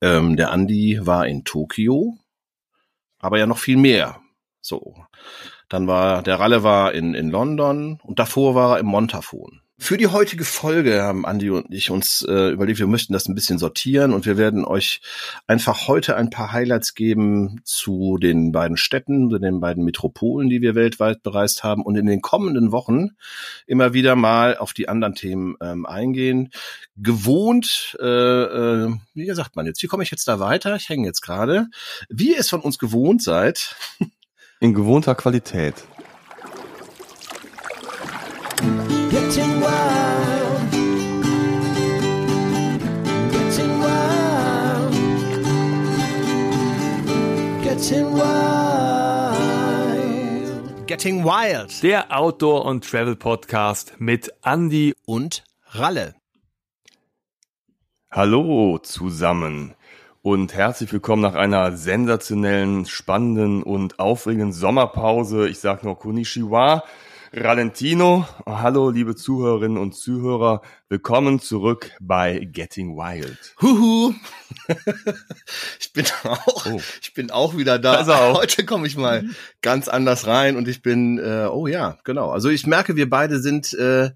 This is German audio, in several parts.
Ähm, der Andi war in Tokio, aber ja noch viel mehr. So. Dann war, der Ralle war in, in London und davor war er im Montafon. Für die heutige Folge haben Andi und ich uns äh, überlegt, wir möchten das ein bisschen sortieren und wir werden euch einfach heute ein paar Highlights geben zu den beiden Städten, zu den beiden Metropolen, die wir weltweit bereist haben und in den kommenden Wochen immer wieder mal auf die anderen Themen ähm, eingehen. Gewohnt, äh, äh, wie sagt man jetzt, wie komme ich jetzt da weiter? Ich hänge jetzt gerade. Wie ihr es von uns gewohnt seid. In gewohnter Qualität. Getting wild. Getting wild. Getting wild. Getting Wild Der Outdoor- und Travel-Podcast mit Andy und Ralle. Hallo zusammen und herzlich willkommen nach einer sensationellen, spannenden und aufregenden Sommerpause. Ich sage nur Konnichiwa, Ralentino. Hallo liebe Zuhörerinnen und Zuhörer, willkommen zurück bei Getting Wild. Huhu. ich bin auch, Oh. ich bin auch wieder da. Er auch. Heute komme ich mal ganz anders rein und ich bin, äh, oh ja, genau. Also ich merke, wir beide sind äh,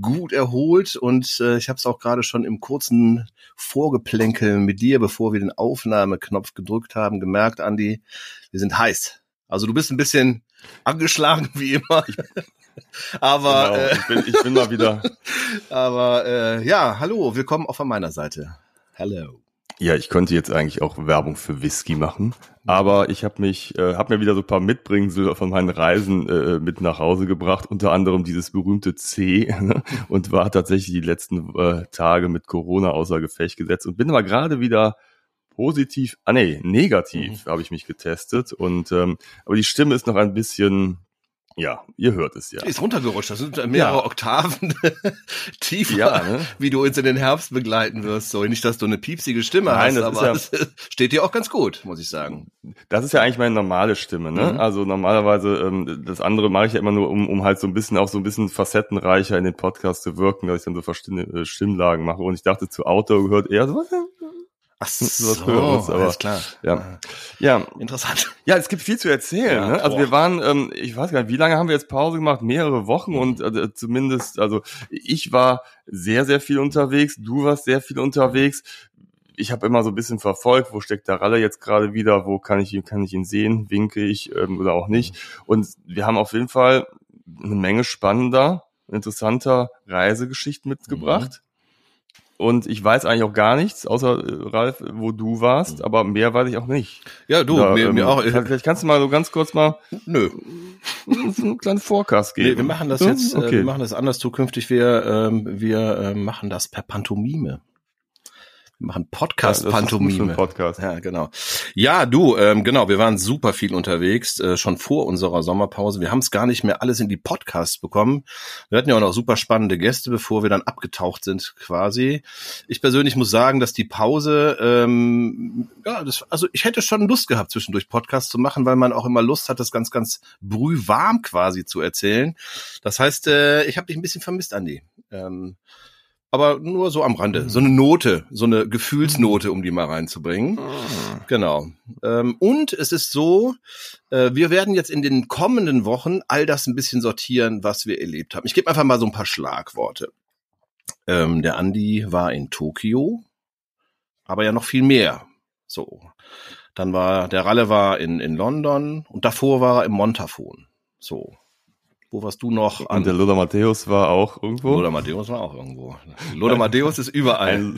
gut erholt und äh, ich habe es auch gerade schon im kurzen Vorgeplänkel mit dir, bevor wir den Aufnahmeknopf gedrückt haben, gemerkt, Andi, wir sind heiß. Also du bist ein bisschen angeschlagen wie immer. Aber, Genau, äh, ich, bin, ich bin mal wieder. aber äh, ja, hallo, willkommen auch von meiner Seite. Hello. Ja, ich könnte jetzt eigentlich auch Werbung für Whisky machen, aber ich habe mich, äh, habe mir wieder so ein paar Mitbringsel von meinen Reisen äh, mit nach Hause gebracht, unter anderem dieses berühmte C ne, und war tatsächlich die letzten äh, Tage mit Corona außer Gefecht gesetzt und bin aber gerade wieder positiv, ah nee, negativ habe ich mich getestet und ähm, aber die Stimme ist noch ein bisschen, ja, ihr hört es ja. Die ist runtergerutscht. Das sind mehrere Ja. Oktaven tiefer, Ja, ne? wie du uns in den Herbst begleiten wirst. So nicht, dass du eine piepsige Stimme Nein, hast, aber ja- steht dir auch ganz gut, muss ich sagen. Das ist ja eigentlich meine normale Stimme, ne? Mhm. Also normalerweise, ähm, das andere mache ich ja immer nur, um, um halt so ein bisschen auch so ein bisschen facettenreicher in den Podcast zu wirken, dass ich dann so verschiedene äh, Stimmlagen mache. Und ich dachte, zu Auto gehört eher so was. Ach was Höheres, aber- alles klar. Ja. Ja, Interessant. ja, es gibt viel zu erzählen. Ja, ne? Also boah. wir waren, ähm, ich weiß gar nicht, wie lange haben wir jetzt Pause gemacht? Mehrere Wochen und äh, zumindest, also ich war sehr, sehr viel unterwegs, du warst sehr viel unterwegs. Ich habe immer so ein bisschen verfolgt, wo steckt der Ralle jetzt gerade wieder, wo kann ich ihn, kann ich ihn sehen, winke ich ähm, oder auch nicht. Und wir haben auf jeden Fall eine Menge spannender, interessanter Reisegeschichten mitgebracht. Und ich weiß eigentlich auch gar nichts, außer äh, Ralf, wo du warst, aber mehr weiß ich auch nicht. Ja, du, Da, mir, ähm, mir auch. Vielleicht kannst du mal so ganz kurz mal Nö. so einen kleinen Forecast geben. Nee, wir machen das jetzt, äh, Okay. wir machen das anders zukünftig. Wir, ähm, wir äh, machen das per Pantomime. Wir machen Ja, Podcast-Pantomime. einen Podcast. Ja, genau. Ja, du, ähm, genau, wir waren super viel unterwegs, äh, schon vor unserer Sommerpause. Wir haben es gar nicht mehr alles in die Podcasts bekommen. Wir hatten ja auch noch super spannende Gäste, bevor wir dann abgetaucht sind quasi. Ich persönlich muss sagen, dass die Pause, ähm, ja, das, also ich hätte schon Lust gehabt, zwischendurch Podcasts zu machen, weil man auch immer Lust hat, das ganz, ganz brühwarm quasi zu erzählen. Das heißt, äh, ich habe dich ein bisschen vermisst, Andi. Ähm, aber nur so am Rande. So eine Note, so eine Gefühlsnote, um die mal reinzubringen. Genau. Ähm, und es ist so, äh, wir werden jetzt in den kommenden Wochen all das ein bisschen sortieren, was wir erlebt haben. Ich gebe einfach mal so ein paar Schlagworte. Ähm, der Andi war in Tokio, aber ja noch viel mehr. So. Dann war, der Ralle war in, in London und davor war er im Montafon. So. Wo warst du noch? Und der Lothar Matthäus war auch irgendwo. Lothar Matthäus war auch irgendwo. Lothar Matthäus ist überall. ein,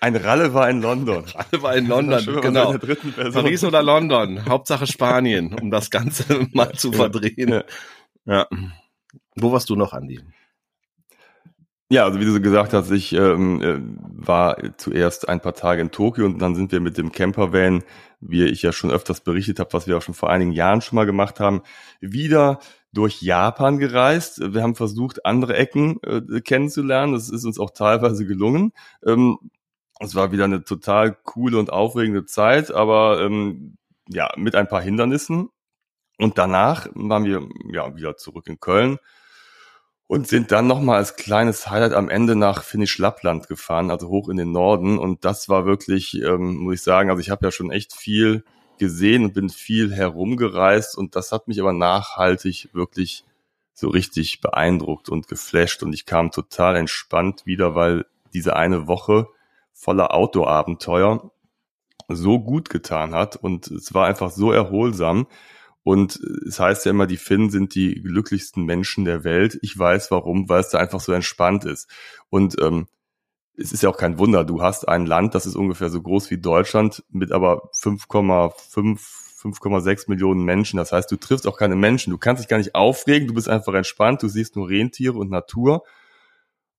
ein Ralle war in London. Alle war in London, genau. Paris oder London, Hauptsache Spanien, um das Ganze mal zu verdrehen. Ja. Ja. Wo warst du noch, Andi? Ja, also wie du so gesagt hast, ich ähm, äh, war zuerst ein paar Tage in Tokio und dann sind wir mit dem Campervan, wie ich ja schon öfters berichtet habe, was wir auch schon vor einigen Jahren schon mal gemacht haben, wieder durch Japan gereist. Wir haben versucht, andere Ecken äh, kennenzulernen. Das ist uns auch teilweise gelungen. Ähm, es war wieder eine total coole und aufregende Zeit, aber ähm, ja, mit ein paar Hindernissen. Und danach waren wir ja wieder zurück in Köln und sind dann nochmal als kleines Highlight am Ende nach Finnisch Lappland gefahren, also hoch in den Norden. Und das war wirklich, ähm, muss ich sagen, also ich habe ja schon echt viel gesehen und bin viel herumgereist und das hat mich aber nachhaltig wirklich so richtig beeindruckt und geflasht und ich kam total entspannt wieder, weil diese eine Woche voller Outdoor-Abenteuer so gut getan hat und es war einfach so erholsam. Und es heißt ja immer, die Finnen sind die glücklichsten Menschen der Welt. Ich weiß warum, weil es da einfach so entspannt ist. Und ähm, es ist ja auch kein Wunder, du hast ein Land, das ist ungefähr so groß wie Deutschland, mit aber 5,5 5,6 Millionen Menschen. Das heißt, du triffst auch keine Menschen. Du kannst dich gar nicht aufregen. Du bist einfach entspannt. Du siehst nur Rentiere und Natur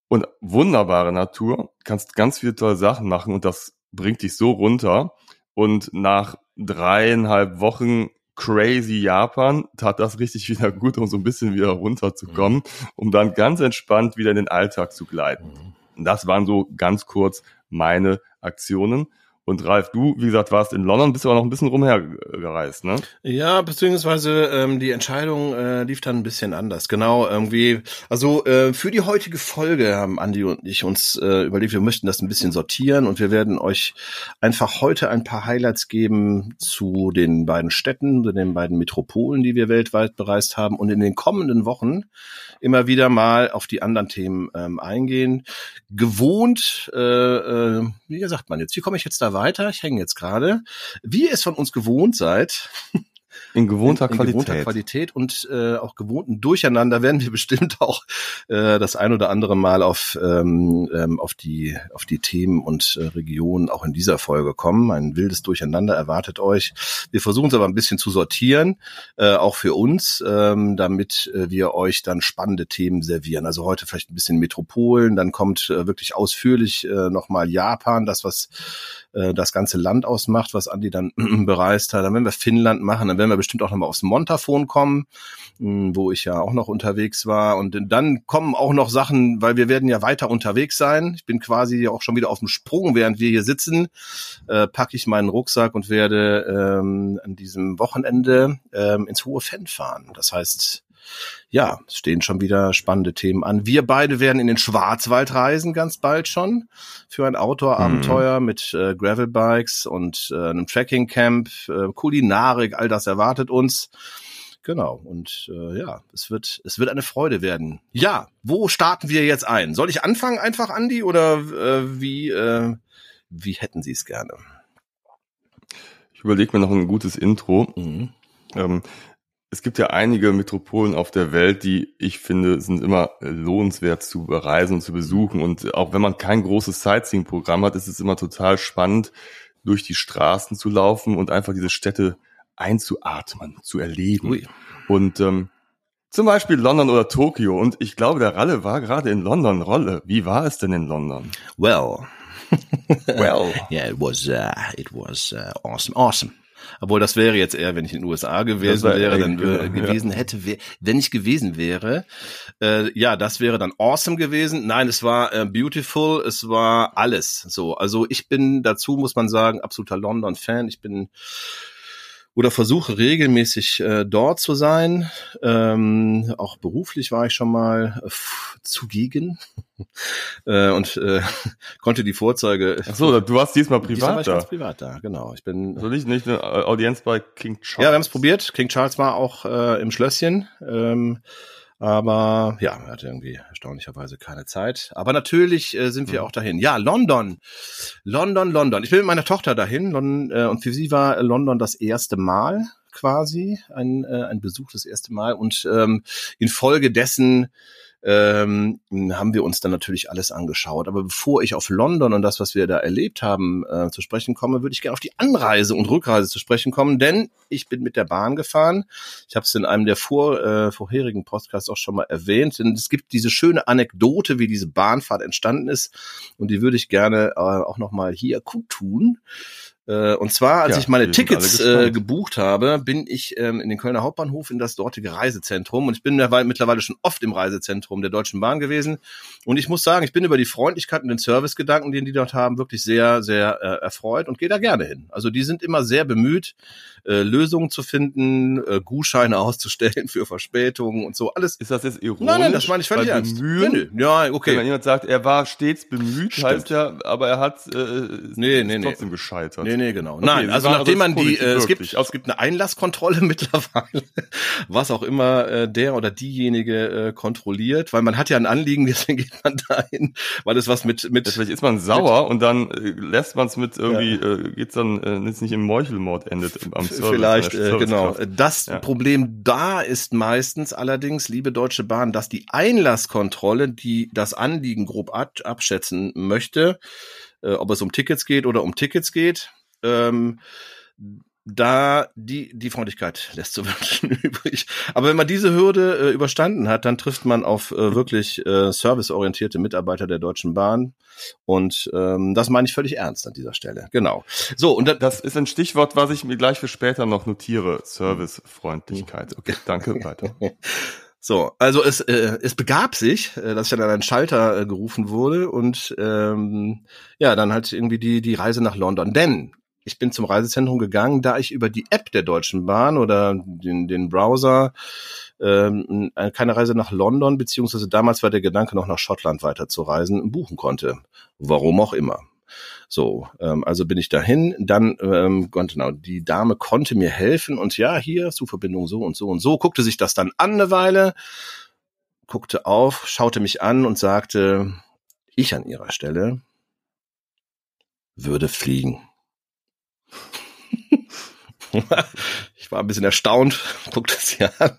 und wunderbare Natur. Kannst ganz viele tolle Sachen machen und das bringt dich so runter. Und nach dreieinhalb Wochen crazy Japan tat das richtig wieder gut, um so ein bisschen wieder runterzukommen, mhm. um dann ganz entspannt wieder in den Alltag zu gleiten. Und das waren so ganz kurz meine Aktionen. Und Ralf, du, wie gesagt, warst in London, bist aber noch ein bisschen rumhergereist, ne? Ja, beziehungsweise ähm, die Entscheidung äh, lief dann ein bisschen anders. Genau, irgendwie, also äh, für die heutige Folge haben Andi und ich uns äh, überlegt, wir möchten das ein bisschen sortieren und wir werden euch einfach heute ein paar Highlights geben zu den beiden Städten, zu den beiden Metropolen, die wir weltweit bereist haben und in den kommenden Wochen immer wieder mal auf die anderen Themen ähm, eingehen. Gewohnt, äh, äh, wie sagt man jetzt, wie komme ich jetzt da weiter? weiter. Ich hänge jetzt gerade. Wie ihr es von uns gewohnt seid, in gewohnter in, in Qualität. gewohnter Qualität und äh, auch gewohnten Durcheinander werden wir bestimmt auch äh, das ein oder andere Mal auf ähm, ähm, auf die auf die Themen und äh, Regionen auch in dieser Folge kommen. Ein wildes Durcheinander erwartet euch. Wir versuchen es aber ein bisschen zu sortieren, äh, auch für uns, ähm, damit äh, wir euch dann spannende Themen servieren. Also heute vielleicht ein bisschen Metropolen, dann kommt äh, wirklich ausführlich äh, nochmal Japan, das was äh, das ganze Land ausmacht, was Andi dann bereist hat. Dann werden wir Finnland machen, dann werden wir bestimmt auch nochmal aufs Montafon kommen, mh, wo ich ja auch noch unterwegs war. Und dann kommen auch noch Sachen, weil wir werden ja weiter unterwegs sein. Ich bin quasi auch schon wieder auf dem Sprung, während wir hier sitzen, äh, packe ich meinen Rucksack und werde ähm, an diesem Wochenende ähm, ins Hohe Fenn fahren. Das heißt, ja, es stehen schon wieder spannende Themen an. Wir beide werden in den Schwarzwald reisen, ganz bald schon, für ein Outdoor-Abenteuer mhm. mit äh, Gravelbikes und äh, einem Trekking-Camp, äh, Kulinarik, all das erwartet uns. Genau, und äh, ja, es wird, es wird eine Freude werden. Ja, wo starten wir jetzt ein? Soll ich anfangen einfach, Andi, oder äh, wie, äh, wie hätten Sie es gerne? Ich überlege mir noch ein gutes Intro. Mhm. Ähm, es gibt ja einige Metropolen auf der Welt, die ich finde, sind immer lohnenswert zu bereisen und zu besuchen. Und auch wenn man kein großes Sightseeing-Programm hat, ist es immer total spannend, durch die Straßen zu laufen und einfach diese Städte einzuatmen, zu erleben. Ui. Und ähm, zum Beispiel London oder Tokio. Und ich glaube, der Ralle war gerade in London. Rolle, wie war es denn in London? Well, well, yeah, it was, uh, it was uh, awesome, awesome. Obwohl das wäre jetzt eher, wenn ich in den USA gewesen wäre, dann äh, gewesen hätte, wär, wenn ich gewesen wäre. Äh, ja, das wäre dann awesome gewesen. Nein, es war äh, beautiful, es war alles. So, also ich bin dazu muss man sagen absoluter London-Fan. Ich bin oder versuche regelmäßig äh, dort zu sein. Ähm, auch beruflich war ich schon mal äh, zugegen äh, und äh, konnte die Vorzeige. Ach so, du warst diesmal privat diesmal war ich da. privat da, genau. Ich bin. Also nicht, nicht eine Audienz bei King Charles. Ja, wir haben es probiert. King Charles war auch äh, im Schlösschen. Ähm, aber ja, er hatte irgendwie erstaunlicherweise keine Zeit. Aber natürlich äh, sind wir mhm. auch dahin. Ja, London. London, London. Ich bin mit meiner Tochter dahin. London, äh, und für sie war London das erste Mal quasi, ein, äh, ein Besuch das erste Mal. Und ähm, infolgedessen ähm, haben wir uns dann natürlich alles angeschaut. Aber bevor ich auf London und das, was wir da erlebt haben, äh, zu sprechen komme, würde ich gerne auf die Anreise und Rückreise zu sprechen kommen, denn ich bin mit der Bahn gefahren. Ich habe es in einem der vor, äh, vorherigen Podcasts auch schon mal erwähnt, denn es gibt diese schöne Anekdote, wie diese Bahnfahrt entstanden ist und die würde ich gerne äh, auch noch mal hier kundtun. Äh, und zwar, als Ja, ich meine Tickets äh, gebucht habe, bin ich ähm, in den Kölner Hauptbahnhof in das dortige Reisezentrum und ich bin mittlerweile schon oft im Reisezentrum der Deutschen Bahn gewesen und ich muss sagen, ich bin über die Freundlichkeit und den Servicegedanken, den die dort haben, wirklich sehr, sehr äh, erfreut und gehe da gerne hin. Also die sind immer sehr bemüht, äh, Lösungen zu finden, äh, Gutscheine auszustellen für Verspätungen und so alles. Ist das jetzt ironisch? Nein, nein, das meine ich völlig ernst. Bemühen, Nee, nee. Ja, Wenn okay. jemand sagt, er war stets bemüht, Stimmt. heißt ja, aber er hat äh, Nee, nee, nee. trotzdem gescheitert. Nee, nee, genau. Okay, Nein, also nachdem man die, äh, es gibt, es gibt eine Einlasskontrolle mittlerweile, was auch immer äh, der oder diejenige äh, kontrolliert, weil man hat ja ein Anliegen, deswegen geht man dahin, weil es was mit mit vielleicht ist man sauer und dann äh, lässt man es mit irgendwie, äh, geht's dann, äh, jetzt nicht im Meuchelmord endet im- am Service. Vielleicht, der äh, genau. Das Ja. Problem da ist meistens allerdings, liebe Deutsche Bahn, dass die Einlasskontrolle, die das Anliegen grob ab abschätzen möchte, äh, ob es um Tickets geht oder um Tickets geht, ähm, da die die Freundlichkeit lässt zu wünschen übrig. Aber wenn man diese Hürde äh, überstanden hat, dann trifft man auf äh, wirklich äh, serviceorientierte Mitarbeiter der Deutschen Bahn und ähm, das meine ich völlig ernst an dieser Stelle. Genau. So und dann, Das ist ein Stichwort, was ich mir gleich für später noch notiere. Servicefreundlichkeit. Okay, danke, weiter. So, also es, äh, es begab sich, äh, dass ich dann an einen Schalter äh, gerufen wurde und ähm, ja, dann halt irgendwie die, die Reise nach London. Denn ich bin zum Reisezentrum gegangen, da ich über die App der Deutschen Bahn oder den, den Browser ähm, äh, keine Reise nach London, beziehungsweise damals war der Gedanke noch nach Schottland weiter zu reisen, buchen konnte. Warum auch immer. So, ähm, also bin ich dahin. Dann, ähm, genau, die Dame konnte mir helfen und ja, hier Zugverbindung so und so und so. Guckte sich das dann an eine Weile, guckte auf, schaute mich an und sagte, ich an ihrer Stelle würde fliegen. Ich war ein bisschen erstaunt, guckte sie an.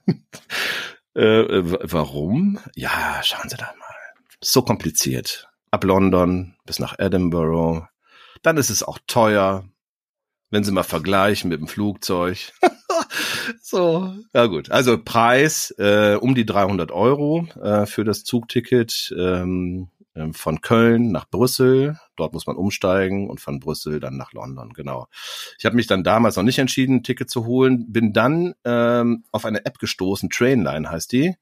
Äh, äh, warum? Ja, schauen Sie da mal. So kompliziert. Ab London bis nach Edinburgh. Dann ist es auch teuer. Wenn Sie mal vergleichen mit dem Flugzeug. so, ja gut. Also Preis äh, um die 300 Euro äh, für das Zugticket ähm, von Köln nach Brüssel. Dort muss man umsteigen und von Brüssel dann nach London. Genau. Ich habe mich dann damals noch nicht entschieden, ein Ticket zu holen. Bin dann ähm, auf eine App gestoßen. Trainline heißt die.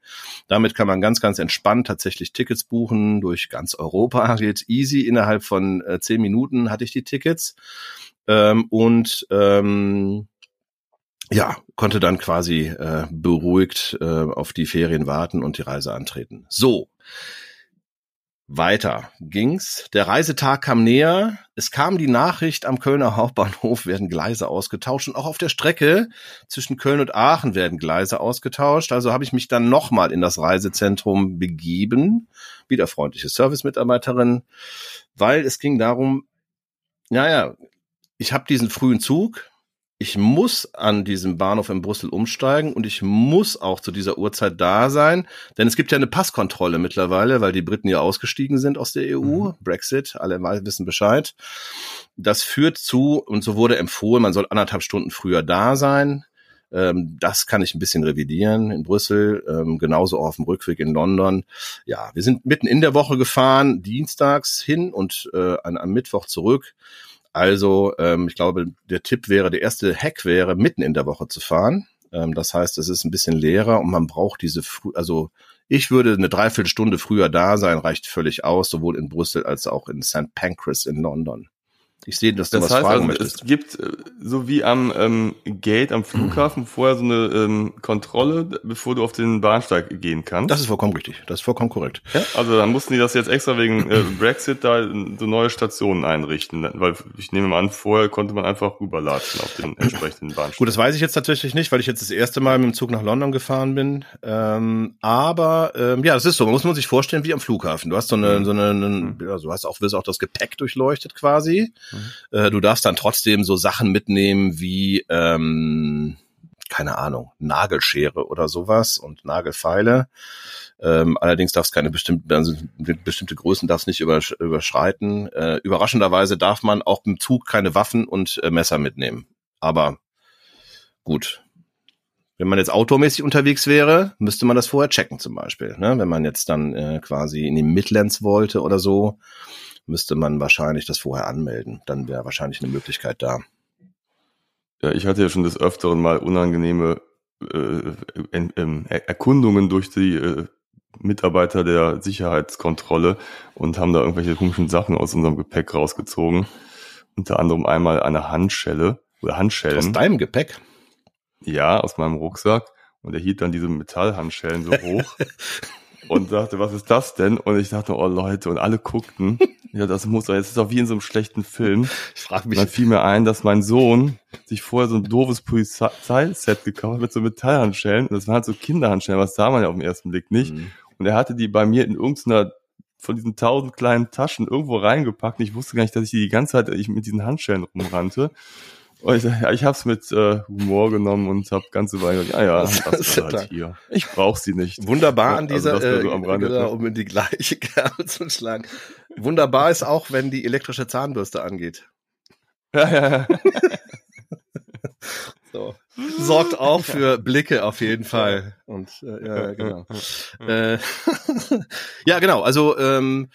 Damit kann man ganz, ganz entspannt tatsächlich Tickets buchen durch ganz Europa. Geht easy. Innerhalb von äh, zehn Minuten hatte ich die Tickets. Ähm, und ähm, ja, konnte dann quasi äh, beruhigt äh, auf die Ferien warten und die Reise antreten. So. Weiter ging's. Der Reisetag kam näher. Es kam die Nachricht, am Kölner Hauptbahnhof werden Gleise ausgetauscht und auch auf der Strecke zwischen Köln und Aachen werden Gleise ausgetauscht. Also habe ich mich dann nochmal in das Reisezentrum begeben. Wieder freundliche Service-Mitarbeiterin, weil es ging darum, naja, ich habe diesen frühen Zug, ich muss an diesem Bahnhof in Brüssel umsteigen und ich muss auch zu dieser Uhrzeit da sein, denn es gibt ja eine Passkontrolle mittlerweile, weil die Briten ja ausgestiegen sind aus der EU, Brexit, alle wissen Bescheid. Das führt zu, und so wurde empfohlen, man soll anderthalb Stunden früher da sein. Ähm, das kann ich ein bisschen revidieren in Brüssel, ähm, genauso auch auf dem Rückweg in London. Ja, wir sind mitten in der Woche gefahren, dienstags hin und äh, am Mittwoch zurück. Also, ähm, ich glaube, der Tipp wäre, der erste Hack wäre, mitten in der Woche zu fahren. Ähm, das heißt, es ist ein bisschen leerer und man braucht diese, frü also ich würde eine Dreiviertelstunde früher da sein, reicht völlig aus, sowohl in Brüssel als auch in St. Pancras in London. Ich sehe, dass du Das was heißt, fragen also, möchtest. es gibt äh, so wie am ähm, Gate am Flughafen vorher so eine ähm, Kontrolle, bevor du auf den Bahnsteig gehen kannst. Das ist vollkommen richtig. Das ist vollkommen korrekt. ja? Also dann mussten die das jetzt extra wegen äh, Brexit da so neue Stationen einrichten, weil ich nehme mal an, vorher konnte man einfach rüberlatschen auf den entsprechenden Bahnsteig. Gut, das weiß ich jetzt tatsächlich nicht, weil ich jetzt das erste Mal mit dem Zug nach London gefahren bin. Ähm, aber ähm, ja, das ist so. Man muss man sich vorstellen wie am Flughafen. Du hast so eine, so eine, eine ja, du hast auch, wirst auch das Gepäck durchleuchtet quasi. Äh, du darfst dann trotzdem so Sachen mitnehmen wie ähm, keine Ahnung, Nagelschere oder sowas und Nagelfeile. Ähm, allerdings darfst keine bestimmte, also bestimmte Größen darfst nicht übersch überschreiten. Äh, überraschenderweise darf man auch im Zug keine Waffen und äh, Messer mitnehmen. Aber gut. Wenn man jetzt automäßig unterwegs wäre, müsste man das vorher checken zum Beispiel. Ne? Wenn man jetzt dann äh, quasi in die Midlands wollte oder so, müsste man wahrscheinlich das vorher anmelden. Dann wäre wahrscheinlich eine Möglichkeit da. Ja, ich hatte ja schon des Öfteren mal unangenehme äh, en- ähm, Er- Erkundungen durch die äh, Mitarbeiter der Sicherheitskontrolle und haben da irgendwelche komischen Sachen aus unserem Gepäck rausgezogen. Unter anderem einmal eine Handschelle oder Handschellen. Aus deinem Gepäck? Ja, aus meinem Rucksack. Und er hielt dann diese Metallhandschellen so hoch und sagte, was ist das denn? Und ich dachte, oh Leute, und alle guckten. Ja, das muss doch, jetzt ist doch wie in so einem schlechten Film. Ich frage Und mich, dann fiel mir ein, dass mein Sohn sich vorher so ein doofes Polizeiset gekauft hat mit so Metallhandschellen. Und das waren halt so Kinderhandschellen, was sah man ja auf den ersten Blick nicht. Hm. Und er hatte die bei mir in irgendeiner von diesen tausend kleinen Taschen irgendwo reingepackt. Und ich wusste gar nicht, dass ich die die ganze Zeit ich mit diesen Handschellen rumrannte. Und ich, ja, ich habe es mit äh, Humor genommen und habe ganze Weile ja, ja, Das das halt hier. Ich brauche sie nicht. Wunderbar an also dieser, äh, so am Rande. genau, um in die gleiche Kerbe zu schlagen. Wunderbar ist auch, wenn die elektrische Zahnbürste angeht. Ja, ja, ja. So. Sorgt auch für Blicke auf jeden Fall. Und äh, ja, ja, genau. äh, ja, genau. Also ähm,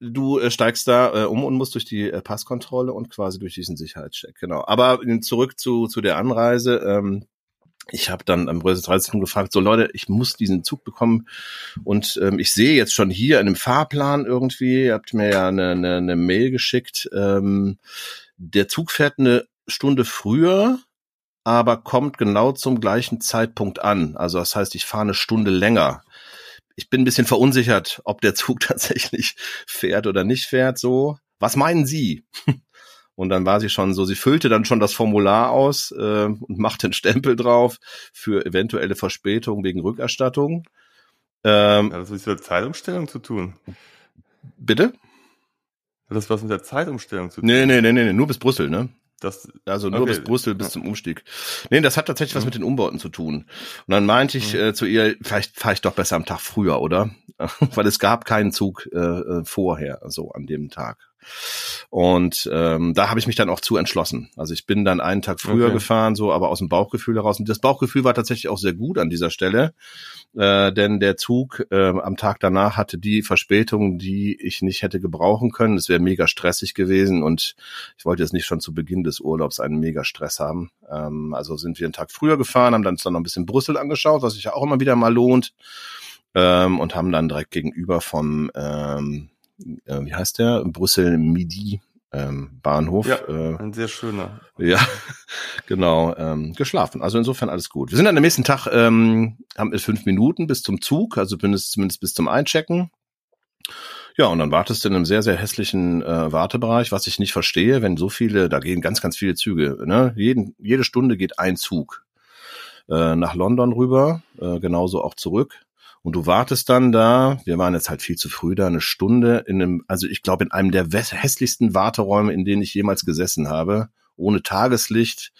du äh, steigst da äh, um und musst durch die äh, Passkontrolle und quasi durch diesen Sicherheitscheck. Genau. Aber äh, zurück zu zu der Anreise. Ähm, ich habe dann am Röse 13 gefragt, so Leute, ich muss diesen Zug bekommen und ähm, ich sehe jetzt schon hier in einem Fahrplan irgendwie, ihr habt mir ja eine, eine, eine Mail geschickt, ähm, der Zug fährt eine Stunde früher, aber kommt genau zum gleichen Zeitpunkt an. Also das heißt, ich fahre eine Stunde länger. Ich bin ein bisschen verunsichert, ob der Zug tatsächlich fährt oder nicht fährt. So, was meinen Sie? Und dann war sie schon so, sie füllte dann schon das Formular aus äh, und machte einen Stempel drauf für eventuelle Verspätung wegen Rückerstattung. Ähm, Hat das mit der Zeitumstellung zu tun? bitte? Hat das was mit der Zeitumstellung zu tun? Nee, nee, nee, nee, nee, nur bis Brüssel, ne? Das, Also nur Okay. bis Brüssel, bis Ja. zum Umstieg. Nee, das hat tatsächlich was mit den Umbauten zu tun. Und dann meinte ich äh, zu ihr, vielleicht fahre ich doch besser am Tag früher, oder? Weil es gab keinen Zug äh, äh, vorher, so an dem Tag. Und ähm, da habe ich mich dann auch zu entschlossen. Also ich bin dann einen Tag früher Okay. gefahren, so, aber aus dem Bauchgefühl heraus. Und das Bauchgefühl war tatsächlich auch sehr gut an dieser Stelle, äh, denn der Zug äh, am Tag danach hatte die Verspätung, die ich nicht hätte gebrauchen können. Es wäre mega stressig gewesen und ich wollte jetzt nicht schon zu Beginn des Urlaubs einen mega Stress haben. Ähm, also sind wir einen Tag früher gefahren, haben dann uns dann noch ein bisschen Brüssel angeschaut, was sich ja auch immer wieder mal lohnt. Ähm, und haben dann direkt gegenüber vom, ähm, äh, wie heißt der? Brüssel Midi ähm, Bahnhof. Ja. Äh, ein sehr schöner. ja, genau, ähm, geschlafen. Also insofern alles gut. Wir sind dann am nächsten Tag, ähm, haben fünf Minuten bis zum Zug, also zumindest, zumindest bis zum Einchecken. Ja, und dann wartest du in einem sehr, sehr hässlichen äh, Wartebereich, was ich nicht verstehe, wenn so viele, da gehen ganz, ganz viele Züge. Ne? Jeden, jede Stunde geht ein Zug äh, nach London rüber, äh, genauso auch zurück. Und du wartest dann da, wir waren jetzt halt viel zu früh da, eine Stunde in einem, also ich glaube in einem der hässlichsten Warteräume, in denen ich jemals gesessen habe, ohne Tageslicht,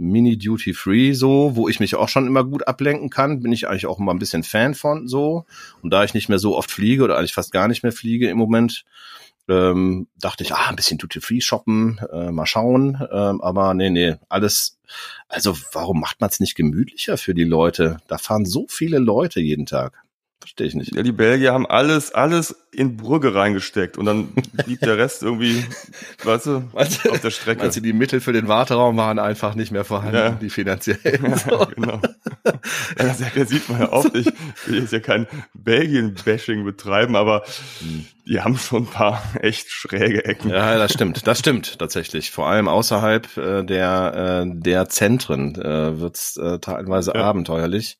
Mini Duty Free so, wo ich mich auch schon immer gut ablenken kann, bin ich eigentlich auch immer ein bisschen Fan von so. Und da ich nicht mehr so oft fliege oder eigentlich fast gar nicht mehr fliege im Moment, ähm, dachte ich, ah, ein bisschen Duty Free shoppen, äh, mal schauen. Ähm, aber nee, nee, alles. Also warum macht man es nicht gemütlicher für die Leute? Da fahren so viele Leute jeden Tag. Verstehe ich nicht. Ja, die Belgier haben alles, alles in Brügge reingesteckt und dann blieb der Rest irgendwie, weißt du, du- auf der Strecke. Du, die Mittel für den Warteraum waren einfach nicht mehr vorhanden, Ja. die finanziellen? Ja, So. genau. Ja, das, sieht man ja oft. Ich will jetzt ja kein Belgien-Bashing betreiben, aber die haben schon ein paar echt schräge Ecken. Ja, das stimmt. Das stimmt tatsächlich. Vor allem außerhalb äh, der, äh, der Zentren äh, wird's äh, teilweise Ja. abenteuerlich.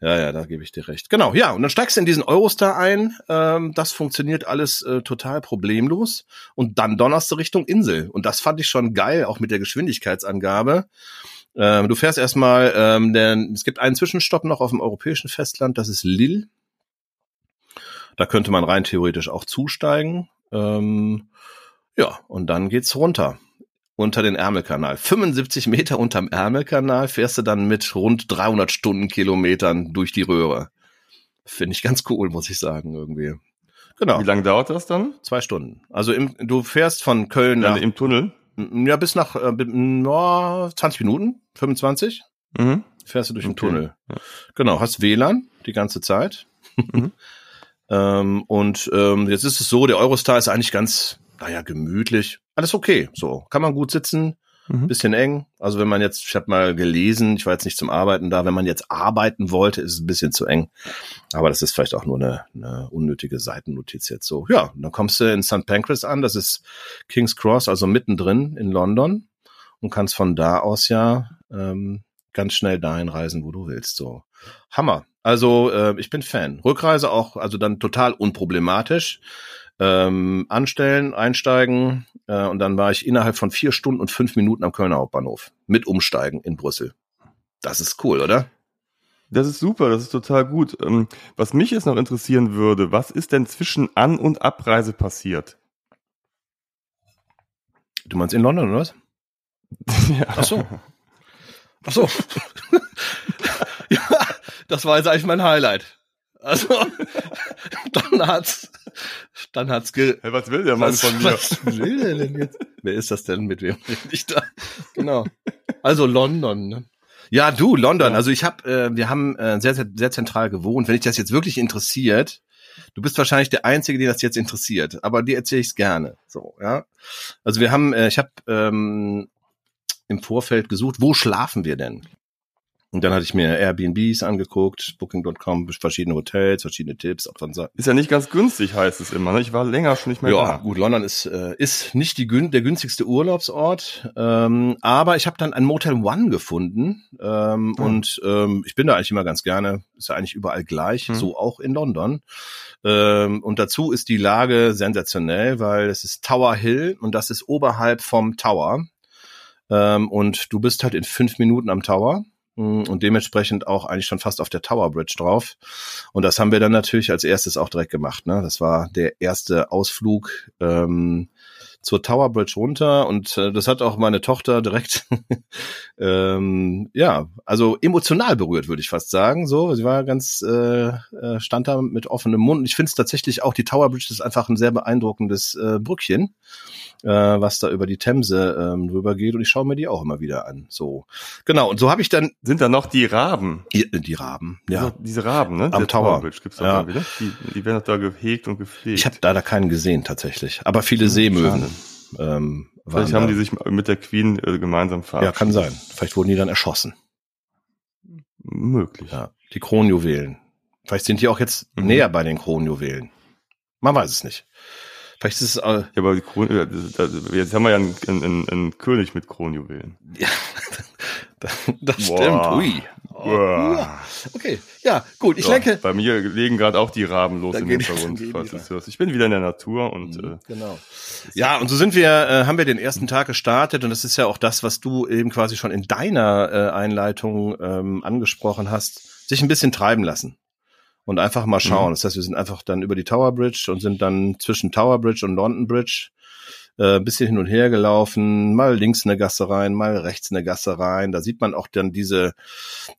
Ja, ja, da gebe ich dir recht. Genau, ja. Und dann steigst du in diesen Eurostar ein. Ähm, das funktioniert alles äh, total problemlos. Und dann donnerst du Richtung Insel. Und das fand ich schon geil, auch mit der Geschwindigkeitsangabe. Ähm, du fährst erstmal, ähm, denn es gibt einen Zwischenstopp noch auf dem europäischen Festland, das ist Lille. Da könnte man rein theoretisch auch zusteigen. Ähm, ja, und dann geht's runter unter den Ärmelkanal. 75 Meter unterm Ärmelkanal fährst du dann mit rund 300 Stundenkilometern durch die Röhre. Finde ich ganz cool, muss ich sagen, irgendwie. Genau, Wie lange dauert das dann? zwei Stunden. Also im, du fährst von Köln Ja, nach, Im Tunnel? ja, bis nach äh, bi- no, 20 Minuten, 25 Mhm. fährst du durch den Okay. Tunnel. Ja. Genau, hast WLAN die ganze Zeit. Mhm. Ähm, und ähm, jetzt ist es so, der Eurostar ist eigentlich ganz, naja, gemütlich. Alles okay. So, kann man gut sitzen. Mhm. Bisschen eng. Also wenn man jetzt, ich habe mal gelesen, ich war jetzt nicht zum Arbeiten da, wenn man jetzt arbeiten wollte, ist es ein bisschen zu eng. Aber das ist vielleicht auch nur eine, eine unnötige Seitennotiz jetzt so. Ja, dann kommst du in St. Pancras an, das ist King's Cross, also mittendrin in London und kannst von da aus ja ähm, ganz schnell dahin reisen, wo du willst. So Hammer. Also äh, ich bin Fan. Rückreise auch, also dann total unproblematisch. Ähm, anstellen, einsteigen äh, und dann war ich innerhalb von vier Stunden und fünf Minuten am Kölner Hauptbahnhof mit Umsteigen in Brüssel. Das ist cool, oder? Das ist super, das ist total gut. Ähm, was mich jetzt noch interessieren würde, was ist denn zwischen An- und Abreise passiert? Du meinst in London, oder was? ja. Ach so. Ach so. ja, das war jetzt eigentlich mein Highlight. Also, dann hat's, dann hat's ge Hey, was will der Mann was, von mir? was will der denn jetzt? Wer ist das denn? Mit wem rede ich da? Genau. Also London, ne? Ja, du, London. Ja. Also ich habe, äh, wir haben äh, sehr, sehr, sehr zentral gewohnt. Wenn dich das jetzt wirklich interessiert, du bist wahrscheinlich der Einzige, den das jetzt interessiert, aber dir erzähle ich es gerne. So, ja. Also wir haben, äh, ich habe ähm, im Vorfeld gesucht, wo schlafen wir denn? Und dann hatte ich mir Airbnbs angeguckt, Booking.com, verschiedene Hotels, verschiedene Tipps. Ob sagt, Ist ja nicht ganz günstig, heißt es immer. Ne? Ich war länger schon nicht mehr ja, da. gut, London ist, äh, ist nicht die, der günstigste Urlaubsort, ähm, aber ich habe dann ein Motel One gefunden ähm, Ah. und ähm, ich bin da eigentlich immer ganz gerne, ist ja eigentlich überall gleich, Hm. so auch in London. Ähm, und dazu ist die Lage sensationell, weil es ist Tower Hill und das ist oberhalb vom Tower. Ähm, und du bist halt in fünf Minuten am Tower mm, und dementsprechend auch eigentlich schon fast auf der Tower Bridge drauf. Und das haben wir dann natürlich als erstes auch direkt gemacht. Ne? Das war der erste Ausflug ähm, zur Tower Bridge runter und äh, das hat auch meine Tochter direkt, ähm, ja, also emotional berührt, würde ich fast sagen. So, sie war ganz, äh, äh, stand da mit offenem Mund. Und ich finde es tatsächlich auch, die Tower Bridge ist einfach ein sehr beeindruckendes äh, Brückchen, äh, was da über die Themse ähm, drüber geht. Und ich schaue mir die auch immer wieder an. So, genau. Und so habe ich dann Sind da noch die Raben? die, die Raben. Ja, diese Raben, ne? Am Der Tower. Bridge gibt's doch Ja. da wieder. Die, die werden doch da gehegt und gepflegt. ich habe leider keinen gesehen tatsächlich, aber viele Seemöwen. Ähm, Vielleicht haben da. die sich mit der Queen äh, gemeinsam Ja, verabschiedet. kann sein. Vielleicht wurden die dann erschossen. Möglich. Ja, die Kronjuwelen. Vielleicht sind die auch jetzt Mhm. näher bei den Kronjuwelen. Man weiß es nicht. Vielleicht ist es, äh, Ja, aber die Kron jetzt haben wir ja einen, einen, einen König mit Kronjuwelen. ja, das stimmt. Ui. Boah. Okay, ja, gut. Ich So, denke. Bei mir legen gerade auch die Raben los Da im Hintergrund, falls du es hörst. Ich bin wieder in der Natur und äh, Genau. Ja, und so sind wir, äh, haben wir den ersten Tag gestartet und das ist ja auch das, was du eben quasi schon in deiner äh, Einleitung ähm, angesprochen hast, sich ein bisschen treiben lassen und einfach mal schauen. Mhm. Das heißt, wir sind einfach dann über die Tower Bridge und sind dann zwischen Tower Bridge und London Bridge äh, ein bisschen hin und her gelaufen, mal links eine Gasse rein, mal rechts eine Gasse rein. Da sieht man auch dann diese,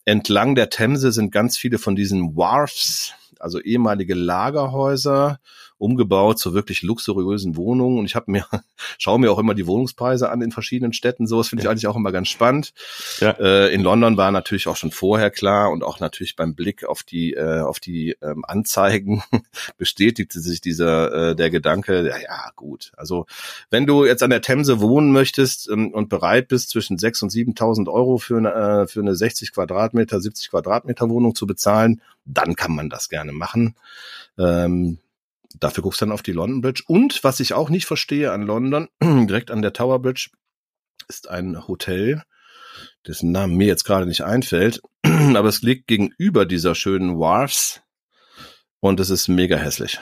entlang der Themse sind ganz viele von diesen Wharfs, also ehemalige Lagerhäuser, umgebaut zu wirklich luxuriösen Wohnungen. Und ich habe mir, schaue mir auch immer die Wohnungspreise an in verschiedenen Städten. Sowas finde ich eigentlich auch immer ganz spannend. Ja. Äh, in London war natürlich auch schon vorher klar und auch natürlich beim Blick auf die äh, auf die ähm, Anzeigen bestätigte sich dieser äh, der Gedanke. Ja, ja, gut. Also wenn du jetzt an der Themse wohnen möchtest ähm, und bereit bist, zwischen 6.000 und 7.000 Euro für eine, äh, für eine 60 Quadratmeter, 70 Quadratmeter Wohnung zu bezahlen, dann kann man das gerne machen. Ähm, dafür guckst du dann auf die London Bridge. Und was ich auch nicht verstehe an London, direkt an der Tower Bridge, ist ein Hotel, dessen Namen mir jetzt gerade nicht einfällt, aber es liegt gegenüber dieser schönen Wharfs und es ist mega hässlich.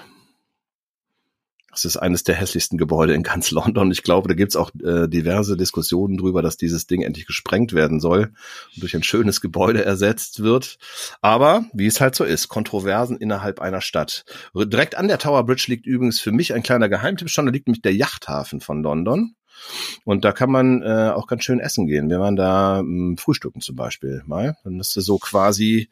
Es ist eines der hässlichsten Gebäude in ganz London. Ich glaube, da gibt's auch äh, diverse Diskussionen drüber, dass dieses Ding endlich gesprengt werden soll und durch ein schönes Gebäude ersetzt wird. Aber wie es halt so ist, Kontroversen innerhalb einer Stadt. Direkt an der Tower Bridge liegt übrigens für mich ein kleiner Geheimtipp schon. Da liegt nämlich der Yachthafen von London. Und da kann man äh, auch ganz schön essen gehen. Wir waren da mh, frühstücken zum Beispiel mal. Dann bist du so quasi,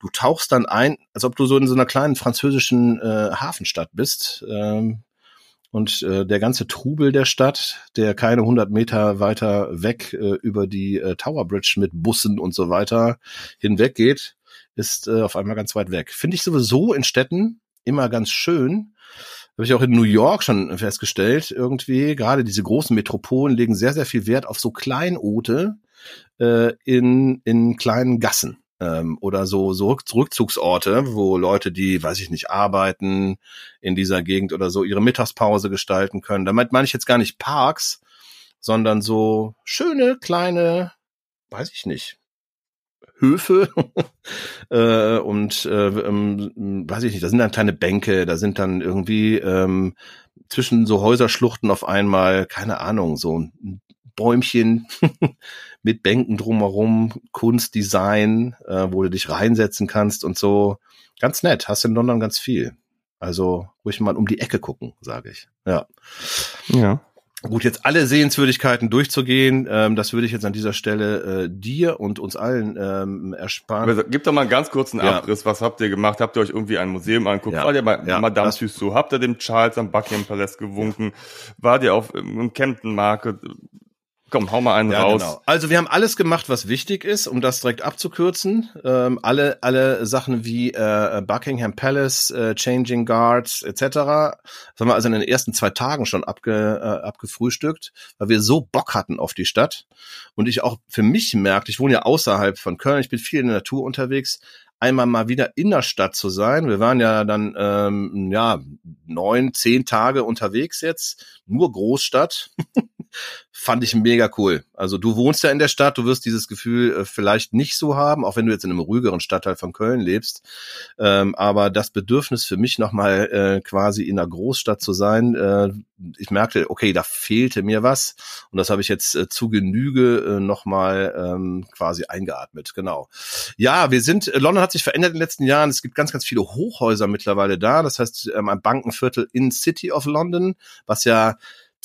du tauchst dann ein, als ob du so in so einer kleinen französischen äh, Hafenstadt bist. Ähm, und äh, der ganze Trubel der Stadt, der keine 100 Meter weiter weg äh, über die äh, Tower Bridge mit Bussen und so weiter hinweg geht, ist äh, auf einmal ganz weit weg. Finde ich sowieso in Städten immer ganz schön. Habe ich auch in New York schon festgestellt, irgendwie, gerade diese großen Metropolen legen sehr, sehr viel Wert auf so Kleinote äh, in, in kleinen Gassen ähm, oder so, so Rück- Rückzugsorte, wo Leute, die, weiß ich nicht, arbeiten in dieser Gegend oder so, ihre Mittagspause gestalten können. Damit meine ich jetzt gar nicht Parks, sondern so schöne, kleine, weiß ich nicht, Höfe äh, und äh, ähm, weiß ich nicht, da sind dann kleine Bänke, da sind dann irgendwie ähm, zwischen so Häuserschluchten auf einmal, keine Ahnung, so ein Bäumchen mit Bänken drumherum, Kunstdesign, äh, wo du dich reinsetzen kannst und so. Ganz nett, hast in London ganz viel. Also ruhig mal um die Ecke gucken, sage ich. Ja. Ja. Gut, jetzt alle Sehenswürdigkeiten durchzugehen, ähm, das würde ich jetzt an dieser Stelle äh, dir und uns allen ähm, ersparen. Aber gib doch mal einen ganz kurzen Ja. Abriss. Was habt ihr gemacht? Habt ihr euch irgendwie ein Museum angeguckt? Ja. Wart ihr bei Ja. Madame Das- Tussauds? Habt ihr dem Charles am Buckingham Palace gewunken? Wart ihr auf im Camden Market? Komm, hau mal einen Ja, raus. genau. Also wir haben alles gemacht, was wichtig ist, um das direkt abzukürzen. Ähm, alle, alle Sachen wie äh, Buckingham Palace, äh, Changing Guards etc. Das haben wir also in den ersten zwei Tagen schon abge, äh, abgefrühstückt, weil wir so Bock hatten auf die Stadt. Und ich auch für mich merkte, ich wohne ja außerhalb von Köln, ich bin viel in der Natur unterwegs, einmal mal wieder in der Stadt zu sein. Wir waren ja dann ähm, ja neun, zehn Tage unterwegs jetzt, nur Großstadt. Fand ich mega cool. Also du wohnst ja in der Stadt, du wirst dieses Gefühl äh, vielleicht nicht so haben, auch wenn du jetzt in einem ruhigeren Stadtteil von Köln lebst. Ähm, aber das Bedürfnis für mich nochmal äh, quasi in einer Großstadt zu sein, äh, ich merkte, okay, da fehlte mir was. Und das habe ich jetzt äh, zu Genüge äh, nochmal ähm, quasi eingeatmet. Genau. Ja, wir sind, äh, London hat sich verändert in den letzten Jahren. Es gibt ganz, ganz viele Hochhäuser mittlerweile da. Das heißt, ähm, ein Bankenviertel in City of London, was ja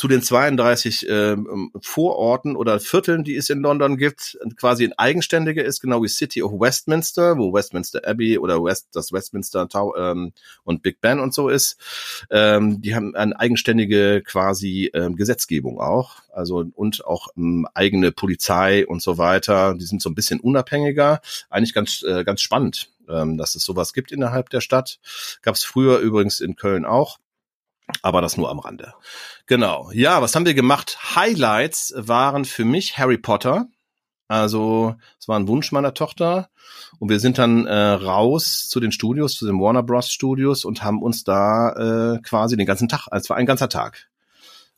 zu den 32 ähm, Vororten oder Vierteln, die es in London gibt, quasi ein eigenständiger ist, genau wie City of Westminster, wo Westminster Abbey oder West, das Westminster Tower ähm, und Big Ben und so ist. Ähm, die haben eine eigenständige quasi ähm, Gesetzgebung auch, also und auch ähm, eigene Polizei und so weiter. Die sind so ein bisschen unabhängiger. Eigentlich ganz äh, ganz spannend, ähm, dass es sowas gibt innerhalb der Stadt. Gab es früher übrigens in Köln auch. Aber das nur am Rande. Genau. Ja, was haben wir gemacht? Highlights waren für mich Harry Potter. Also, es war ein Wunsch meiner Tochter. Und wir sind dann äh, raus zu den Studios, zu den Warner Bros. Studios und haben uns da äh, quasi den ganzen Tag, es war ein ganzer Tag.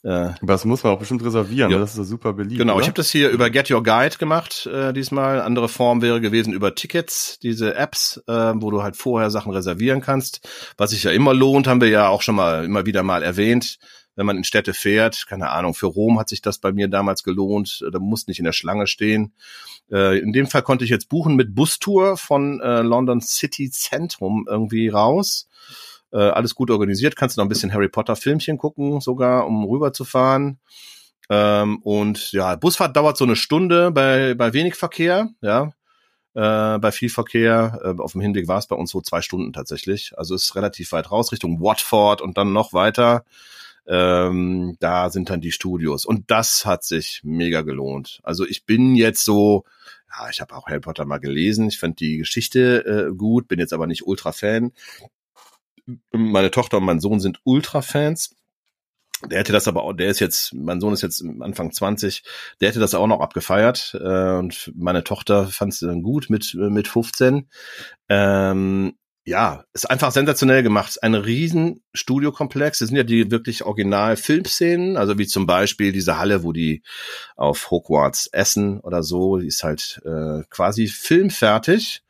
Äh, das muss man auch bestimmt reservieren. Ja. ne? Das ist so super beliebt. Genau, oder? ich habe das hier über Get Your Guide gemacht äh, diesmal. Andere Form wäre gewesen über Tickets, diese Apps, äh, wo du halt vorher Sachen reservieren kannst. Was sich ja immer lohnt, haben wir ja auch schon mal immer wieder mal erwähnt. Wenn man in Städte fährt, keine Ahnung, für Rom hat sich das bei mir damals gelohnt. Da musst nicht in der Schlange stehen. Äh, in dem Fall konnte ich jetzt buchen mit Bustour von äh, London City Zentrum irgendwie raus. Äh, alles gut organisiert. Kannst du noch ein bisschen Harry Potter Filmchen gucken, sogar, um rüberzufahren. Ähm, und ja, Busfahrt dauert so eine Stunde bei, bei wenig Verkehr, ja. Äh, bei viel Verkehr, äh, auf dem Hinweg war es bei uns so zwei Stunden tatsächlich. Also ist relativ weit raus, Richtung Watford und dann noch weiter. Ähm, da sind dann die Studios. Und das hat sich mega gelohnt. Also ich bin jetzt so, ja, ich habe auch Harry Potter mal gelesen. Ich fand die Geschichte äh, gut, bin jetzt aber nicht Ultra-Fan. Meine Tochter und mein Sohn sind Ultra-Fans. Der hätte das aber auch, der ist jetzt, mein Sohn ist jetzt Anfang 20, der hätte das auch noch abgefeiert. Äh, und meine Tochter fand es dann gut mit, mit 15. Ähm, ja, ist einfach sensationell gemacht. Ein riesen Studiokomplex. Das sind ja die wirklich original Filmszenen, also wie zum Beispiel diese Halle, wo die auf Hogwarts essen oder so, die ist halt äh, quasi filmfertig.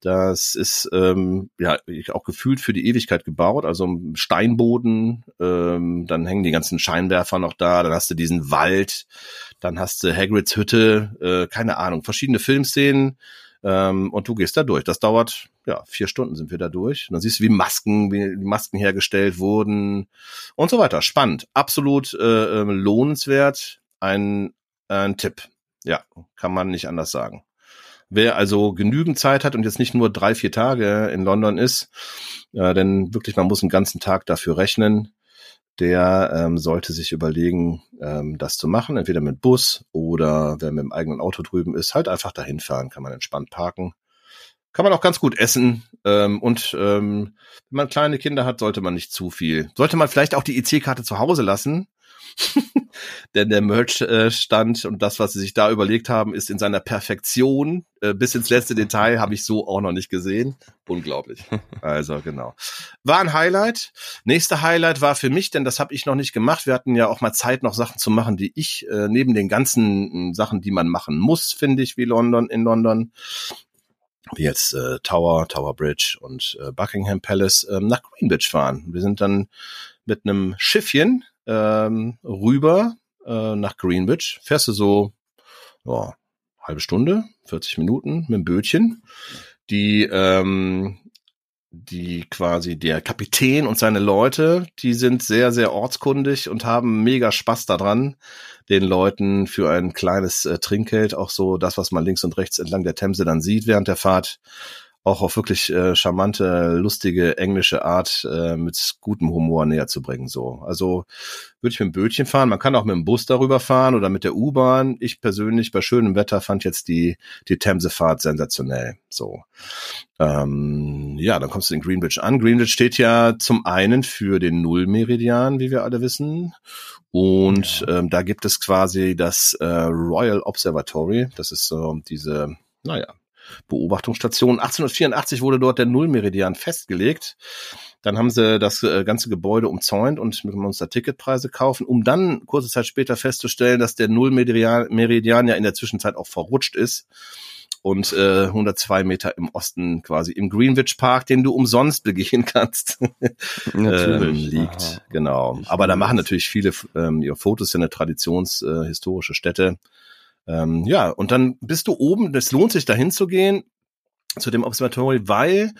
Das ist ähm, ja auch gefühlt für die Ewigkeit gebaut, also im Steinboden. Ähm, dann hängen die ganzen Scheinwerfer noch da. Dann hast du diesen Wald, dann hast du Hagrids Hütte, äh, keine Ahnung, verschiedene Filmszenen. Ähm, und du gehst da durch. Das dauert, ja, vier Stunden sind wir da durch. Und dann siehst du, wie Masken, wie Masken hergestellt wurden und so weiter. Spannend, absolut äh, äh, lohnenswert. Ein, ein Tipp. Ja, kann man nicht anders sagen. Wer also genügend Zeit hat und jetzt nicht nur drei, vier Tage in London ist, äh, denn wirklich, man muss einen ganzen Tag dafür rechnen, der ähm, sollte sich überlegen, ähm, das zu machen, entweder mit Bus oder wer mit dem eigenen Auto drüben ist, halt einfach dahin fahren, kann man entspannt parken. Kann man auch ganz gut essen. Ähm, und ähm, wenn man kleine Kinder hat, sollte man nicht zu viel. Sollte man vielleicht auch die EC-Karte zu Hause lassen. Denn der Merch-Stand und das, was sie sich da überlegt haben, ist in seiner Perfektion. Äh, bis ins letzte Detail habe ich so auch noch nicht gesehen. Unglaublich. Also genau. War ein Highlight. Nächste Highlight war für mich, denn das habe ich noch nicht gemacht. Wir hatten ja auch mal Zeit, noch Sachen zu machen, die ich äh, neben den ganzen äh, Sachen, die man machen muss, finde ich, wie London in London, wie jetzt äh, Tower, Tower Bridge und äh, Buckingham Palace ähm, nach Greenwich fahren. Wir sind dann mit einem Schiffchen ähm, rüber äh, nach Greenwich. Fährst du so ja, halbe Stunde, 40 Minuten mit dem Bötchen. Die ähm, die quasi der Kapitän und seine Leute, die sind sehr, sehr ortskundig und haben mega Spaß daran, den Leuten für ein kleines äh, Trinkgeld auch so das, was man links und rechts entlang der Themse dann sieht während der Fahrt, auch auf wirklich äh, charmante, lustige englische Art äh, mit gutem Humor näher zu bringen. So, also würde ich mit dem Bötchen fahren. Man kann auch mit dem Bus darüber fahren oder mit der U-Bahn. Ich persönlich bei schönem Wetter fand jetzt die die Themsefahrt sensationell. So, ähm, ja, dann kommst du in Greenwich an. Greenwich steht ja zum einen für den Nullmeridian, wie wir alle wissen, und ja. ähm, da gibt es quasi das äh, Royal Observatory. Das ist so diese, naja, Beobachtungsstation. 1884 wurde dort der Nullmeridian festgelegt. Dann haben sie das äh, ganze Gebäude umzäunt und mit uns da Ticketpreise kaufen, um dann kurze Zeit später festzustellen, dass der Nullmeridian Meridian ja in der Zwischenzeit auch verrutscht ist und äh, 102 Meter im Osten quasi im Greenwich Park, den du umsonst begehen kannst, ähm, liegt. Aha. Genau. Ich Aber da machen natürlich viele ähm, ja, Fotos ja eine traditionshistorische äh, Stätte. Ähm, ja, und dann bist du oben, es lohnt sich dahin zu gehen, zu dem Observatory, weil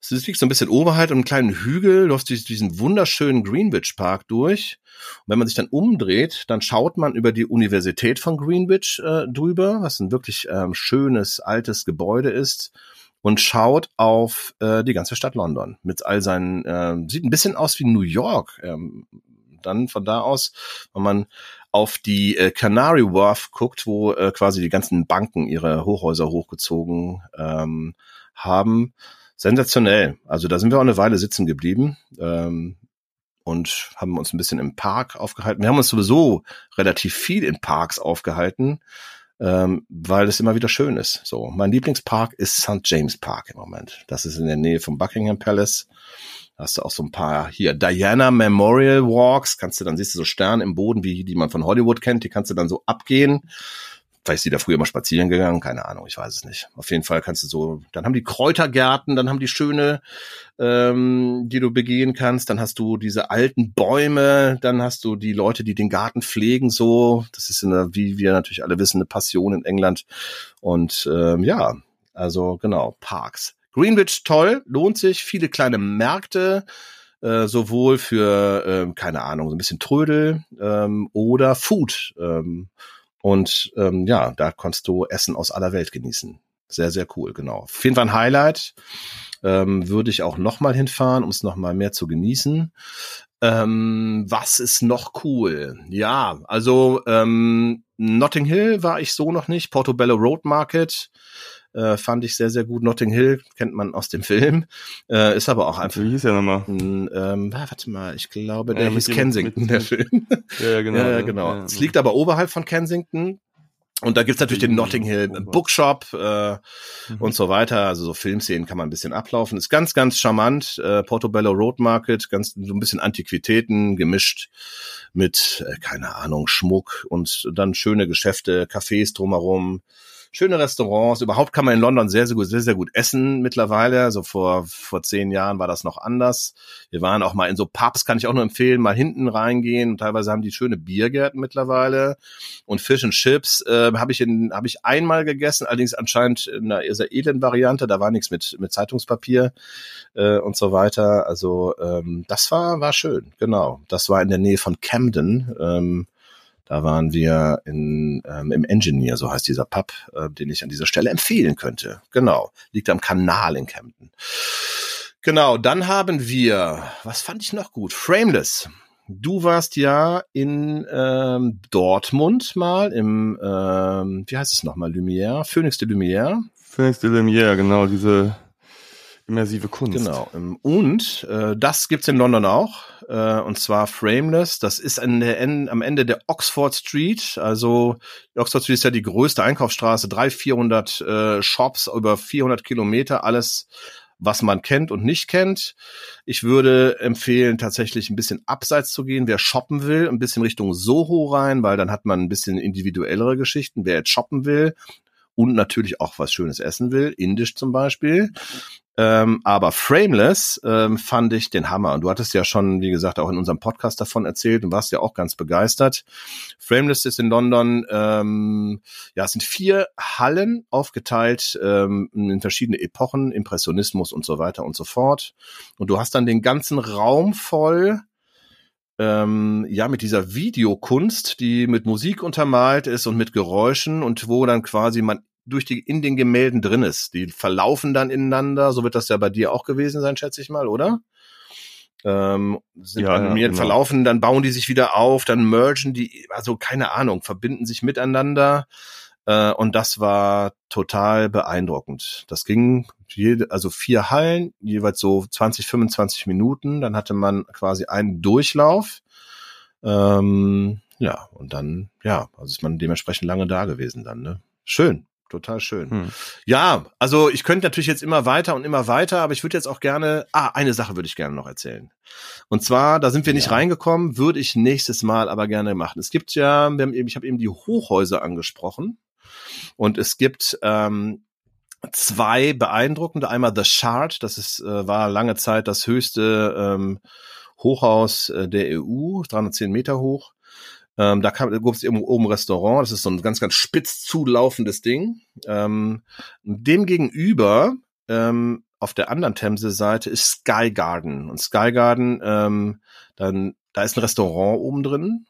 es liegt so ein bisschen oberhalb einen kleinen Hügel, läuft durch diesen wunderschönen Greenwich Park durch. Und wenn man sich dann umdreht, dann schaut man über die Universität von Greenwich äh, drüber, was ein wirklich ähm, schönes, altes Gebäude ist und schaut auf äh, die ganze Stadt London mit all seinen, äh, sieht ein bisschen aus wie New York. Ähm, dann von da aus, wenn man auf die äh, Canary Wharf guckt, wo äh, quasi die ganzen Banken ihre Hochhäuser hochgezogen ähm, haben. Sensationell. Also da sind wir auch eine Weile sitzen geblieben ähm, und haben uns ein bisschen im Park aufgehalten. Wir haben uns sowieso relativ viel in Parks aufgehalten, ähm, weil es immer wieder schön ist. So, mein Lieblingspark ist St. James Park im Moment. Das ist in der Nähe vom Buckingham Palace. Da hast du auch so ein paar hier Diana Memorial Walks, kannst du dann siehst du so Sterne im Boden, wie die man von Hollywood kennt, die kannst du dann so abgehen. Vielleicht ist die da früher mal spazieren gegangen, keine Ahnung, ich weiß es nicht. Auf jeden Fall kannst du so, dann haben die Kräutergärten, dann haben die schöne, ähm, die du begehen kannst, dann hast du diese alten Bäume, dann hast du die Leute, die den Garten pflegen, so. Das ist eine, wie wir natürlich alle wissen, eine Passion in England. Und ähm, ja, also genau, Parks. Greenwich toll, lohnt sich, viele kleine Märkte, äh, sowohl für, ähm, keine Ahnung, so ein bisschen Trödel ähm, oder Food. Ähm, und ähm, ja, da konntest du Essen aus aller Welt genießen. Sehr, sehr cool, genau. Auf jeden Fall ein Highlight. Ähm, würde ich auch nochmal hinfahren, um es nochmal mehr zu genießen. Ähm, was ist noch cool? Ja, also ähm, Notting Hill war ich so noch nicht. Portobello Road Market äh, fand ich sehr, sehr gut. Notting Hill kennt man aus dem Film. Äh, ist aber auch einfach. Wie hieß der nochmal? Ähm, warte mal, ich glaube, der ja, hieß Kensington, mit, der Film. Ja, ja genau. ja, genau. Ja, es liegt aber oberhalb von Kensington. Und da gibt's natürlich den Notting Hill Bookshop äh, mhm. und so weiter. Also so Filmszenen kann man ein bisschen ablaufen. Ist ganz, ganz charmant. Äh, Portobello Road Market, ganz so ein bisschen Antiquitäten gemischt mit, äh, keine Ahnung, Schmuck und dann schöne Geschäfte, Cafés drumherum schöne Restaurants. Überhaupt kann man in London sehr, sehr gut, sehr, sehr gut essen mittlerweile. Also vor, vor zehn Jahren war das noch anders. Wir waren auch mal in so Pubs, kann ich auch nur empfehlen, mal hinten reingehen. Teilweise haben die schöne Biergärten mittlerweile. Und Fish and Chips äh, habe ich in, habe ich einmal gegessen, allerdings anscheinend in einer sehr edlen Variante. Da war nichts mit, mit Zeitungspapier äh, und so weiter. Also ähm, das war, war schön, genau. Das war in der Nähe von Camden. Ähm, da waren wir in, ähm, im Engineer, so heißt dieser Pub, äh, den ich an dieser Stelle empfehlen könnte. Genau, liegt am Kanal in Camden. Genau, dann haben wir, was fand ich noch gut? Frameless. Du warst ja in ähm, Dortmund mal im, ähm, wie heißt es nochmal, Lumière, Phoenix de Lumière. Phoenix de Lumière, genau, diese immersive Kunst. Genau. Ähm, Und äh, das gibt's in London auch. Äh, und zwar Frameless. Das ist an der en am Ende der Oxford Street. Also Oxford Street ist ja die größte Einkaufsstraße. 300, 400 äh, Shops über 400 Kilometer. Alles was man kennt und nicht kennt. Ich würde empfehlen, tatsächlich ein bisschen abseits zu gehen. Wer shoppen will, ein bisschen Richtung Soho rein, weil dann hat man ein bisschen individuellere Geschichten. Wer jetzt shoppen will und natürlich auch was Schönes essen will, indisch zum Beispiel, ähm, aber Frameless ähm, fand ich den Hammer. Und du hattest ja schon, wie gesagt, auch in unserem Podcast davon erzählt und warst ja auch ganz begeistert. Frameless ist in London, ähm, ja, es sind vier Hallen aufgeteilt ähm, in verschiedene Epochen, Impressionismus und so weiter und so fort. Und du hast dann den ganzen Raum voll ähm, ja, mit dieser Videokunst, die mit Musik untermalt ist und mit Geräuschen und wo dann quasi man durch die in den Gemälden drin ist. Die verlaufen dann ineinander. So wird das ja bei dir auch gewesen sein, schätze ich mal, oder? Ähm, sind Ja, animiert, genau. verlaufen, dann bauen die sich wieder auf, dann mergen die, also keine Ahnung, verbinden sich miteinander. Äh, und das war total beeindruckend. Das ging jede, also vier Hallen, jeweils so 20, 25 Minuten. Dann hatte man quasi einen Durchlauf. Ähm, ja, und dann, ja, also ist man dementsprechend lange da gewesen dann, ne? Schön, total schön. Hm. Ja, also ich könnte natürlich jetzt immer weiter und immer weiter, aber ich würde jetzt auch gerne, ah, eine Sache würde ich gerne noch erzählen. Und zwar, da sind wir nicht Ja. reingekommen, würde ich nächstes Mal aber gerne machen. Es gibt ja, wir haben eben, ich habe eben die Hochhäuser angesprochen und es gibt ähm, zwei beeindruckende. Einmal The Shard, das ist, äh, war lange Zeit das höchste ähm, Hochhaus äh, der EU, 310 Meter hoch. Ähm, da gab es oben ein Restaurant, das ist so ein ganz, ganz spitz zulaufendes Ding. Ähm, dem gegenüber, ähm, auf der anderen Themse-Seite, ist Sky Garden. Und Sky Garden, ähm, dann, da ist ein Restaurant oben drin.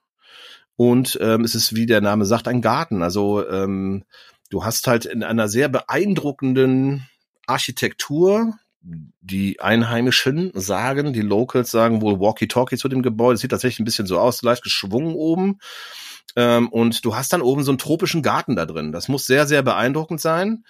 Und ähm, es ist, wie der Name sagt, ein Garten. Also ähm, du hast halt in einer sehr beeindruckenden Architektur, die Einheimischen sagen, die Locals sagen wohl Walkie-Talkie zu dem Gebäude. Es sieht tatsächlich ein bisschen so aus, leicht geschwungen oben. Ähm, und du hast dann oben so einen tropischen Garten da drin. Das muss sehr, sehr beeindruckend sein.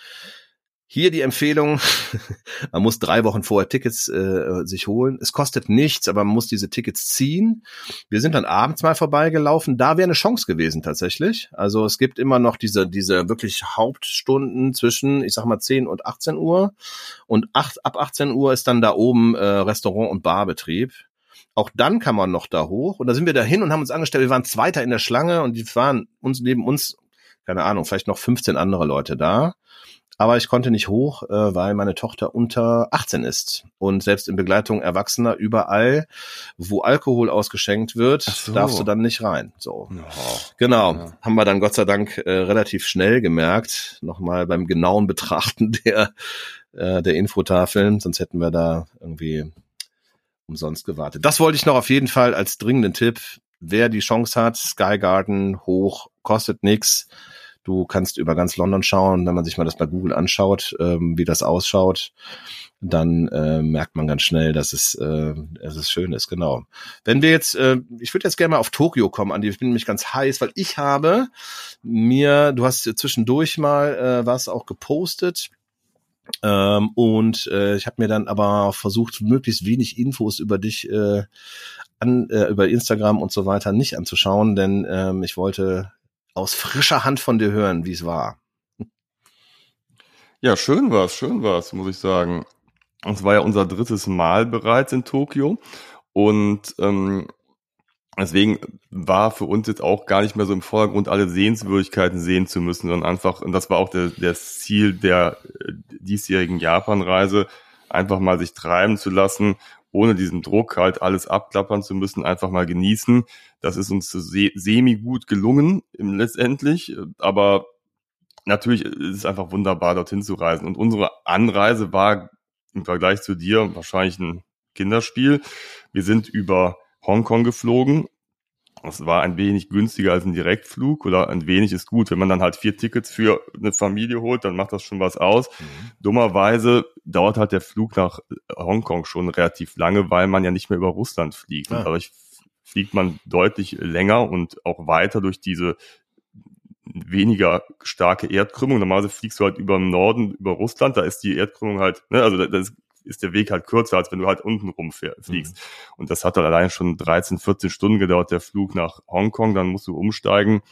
Hier die Empfehlung, man muss drei Wochen vorher Tickets äh, sich holen. Es kostet nichts, aber man muss diese Tickets ziehen. Wir sind dann abends mal vorbeigelaufen. Da wäre eine Chance gewesen tatsächlich. Also es gibt immer noch diese, diese wirklich Hauptstunden zwischen, ich sag mal, 10 und 18 Uhr. Und acht, ab 18 Uhr ist dann da oben äh, Restaurant- und Barbetrieb. Auch dann kann man noch da hoch. Und da sind wir dahin und haben uns angestellt. Wir waren Zweiter in der Schlange und die waren uns neben uns, keine Ahnung, vielleicht noch 15 andere Leute da. Aber ich konnte nicht hoch, äh, weil meine Tochter unter 18 ist. Und selbst in Begleitung Erwachsener überall, wo Alkohol ausgeschenkt wird, so. darfst du dann nicht rein. So. Oh. Genau, Ja. haben wir dann Gott sei Dank äh, relativ schnell gemerkt, nochmal beim genauen Betrachten der, äh, der Infotafeln, sonst hätten wir da irgendwie umsonst gewartet. Das wollte ich noch auf jeden Fall als dringenden Tipp. Wer die Chance hat, Sky Garden hoch, kostet nix. Du kannst über ganz London schauen. Wenn man sich mal das bei Google anschaut, ähm, wie das ausschaut, dann äh, merkt man ganz schnell, dass es, äh, dass es schön ist. Genau. Wenn wir jetzt, äh, ich würde jetzt gerne mal auf Tokio kommen, Andi. Ich bin nämlich ganz heiß, weil ich habe mir, du hast zwischendurch mal äh, was auch gepostet. Ähm, und äh, ich habe mir dann aber versucht, möglichst wenig Infos über dich äh, an, äh, über Instagram und so weiter nicht anzuschauen, denn ähm, ich wollte aus frischer Hand von dir hören, wie es war. Ja, schön war's, schön war's, muss ich sagen. Es war ja unser drittes Mal bereits in Tokio und ähm, deswegen war für uns jetzt auch gar nicht mehr so im Vordergrund, alle Sehenswürdigkeiten sehen zu müssen, sondern einfach, und das war auch der, das Ziel der äh, diesjährigen Japanreise, einfach mal sich treiben zu lassen, ohne diesen Druck halt alles abklappern zu müssen, einfach mal genießen. Das ist uns se semi gut gelungen letztendlich, aber natürlich ist es einfach wunderbar, dorthin zu reisen. Und unsere Anreise war im Vergleich zu dir wahrscheinlich ein Kinderspiel. Wir sind über Hongkong geflogen. Das war ein wenig günstiger als ein Direktflug oder ein wenig ist gut. Wenn man dann halt vier Tickets für eine Familie holt, dann macht das schon was aus. Dummerweise dauert halt der Flug nach Hongkong schon relativ lange, weil man ja nicht mehr über Russland fliegt. Und Ah. dadurch fliegt man deutlich länger und auch weiter durch diese weniger starke Erdkrümmung. Normalerweise fliegst du halt über den Norden, über Russland, da ist die Erdkrümmung halt, ne, also da- das ist der Weg halt kürzer, als wenn du halt unten rumfliegst. Und das hat dann allein schon 13, 14 Stunden gedauert, der Flug nach Hongkong, dann musst du umsteigen.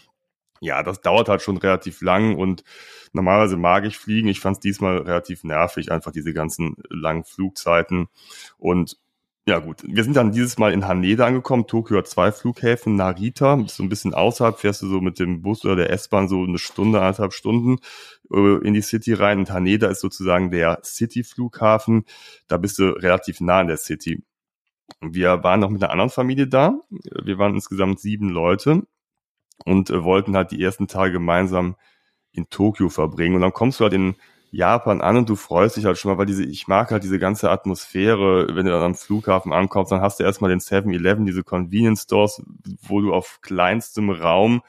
Ja, das dauert halt schon relativ lang und normalerweise mag ich fliegen. Ich fand es diesmal relativ nervig, einfach diese ganzen langen Flugzeiten. Und ja gut, wir sind dann dieses Mal in Haneda angekommen. Tokio hat zwei Flughäfen, Narita, bist so ein bisschen außerhalb, fährst du so mit dem Bus oder der S-Bahn so eine Stunde, anderthalb Stunden äh, in die City rein. Und Haneda ist sozusagen der City-Flughafen. Da bist du relativ nah an der City. Wir waren noch mit einer anderen Familie da. Wir waren insgesamt sieben Leute und äh, wollten halt die ersten Tage gemeinsam in Tokio verbringen. Und dann kommst du halt in Japan an und du freust dich halt schon mal, weil diese, ich mag halt diese ganze Atmosphäre, wenn du dann am Flughafen ankommst, dann hast du erstmal den 7-Eleven, diese Convenience Stores, wo du auf kleinstem Raum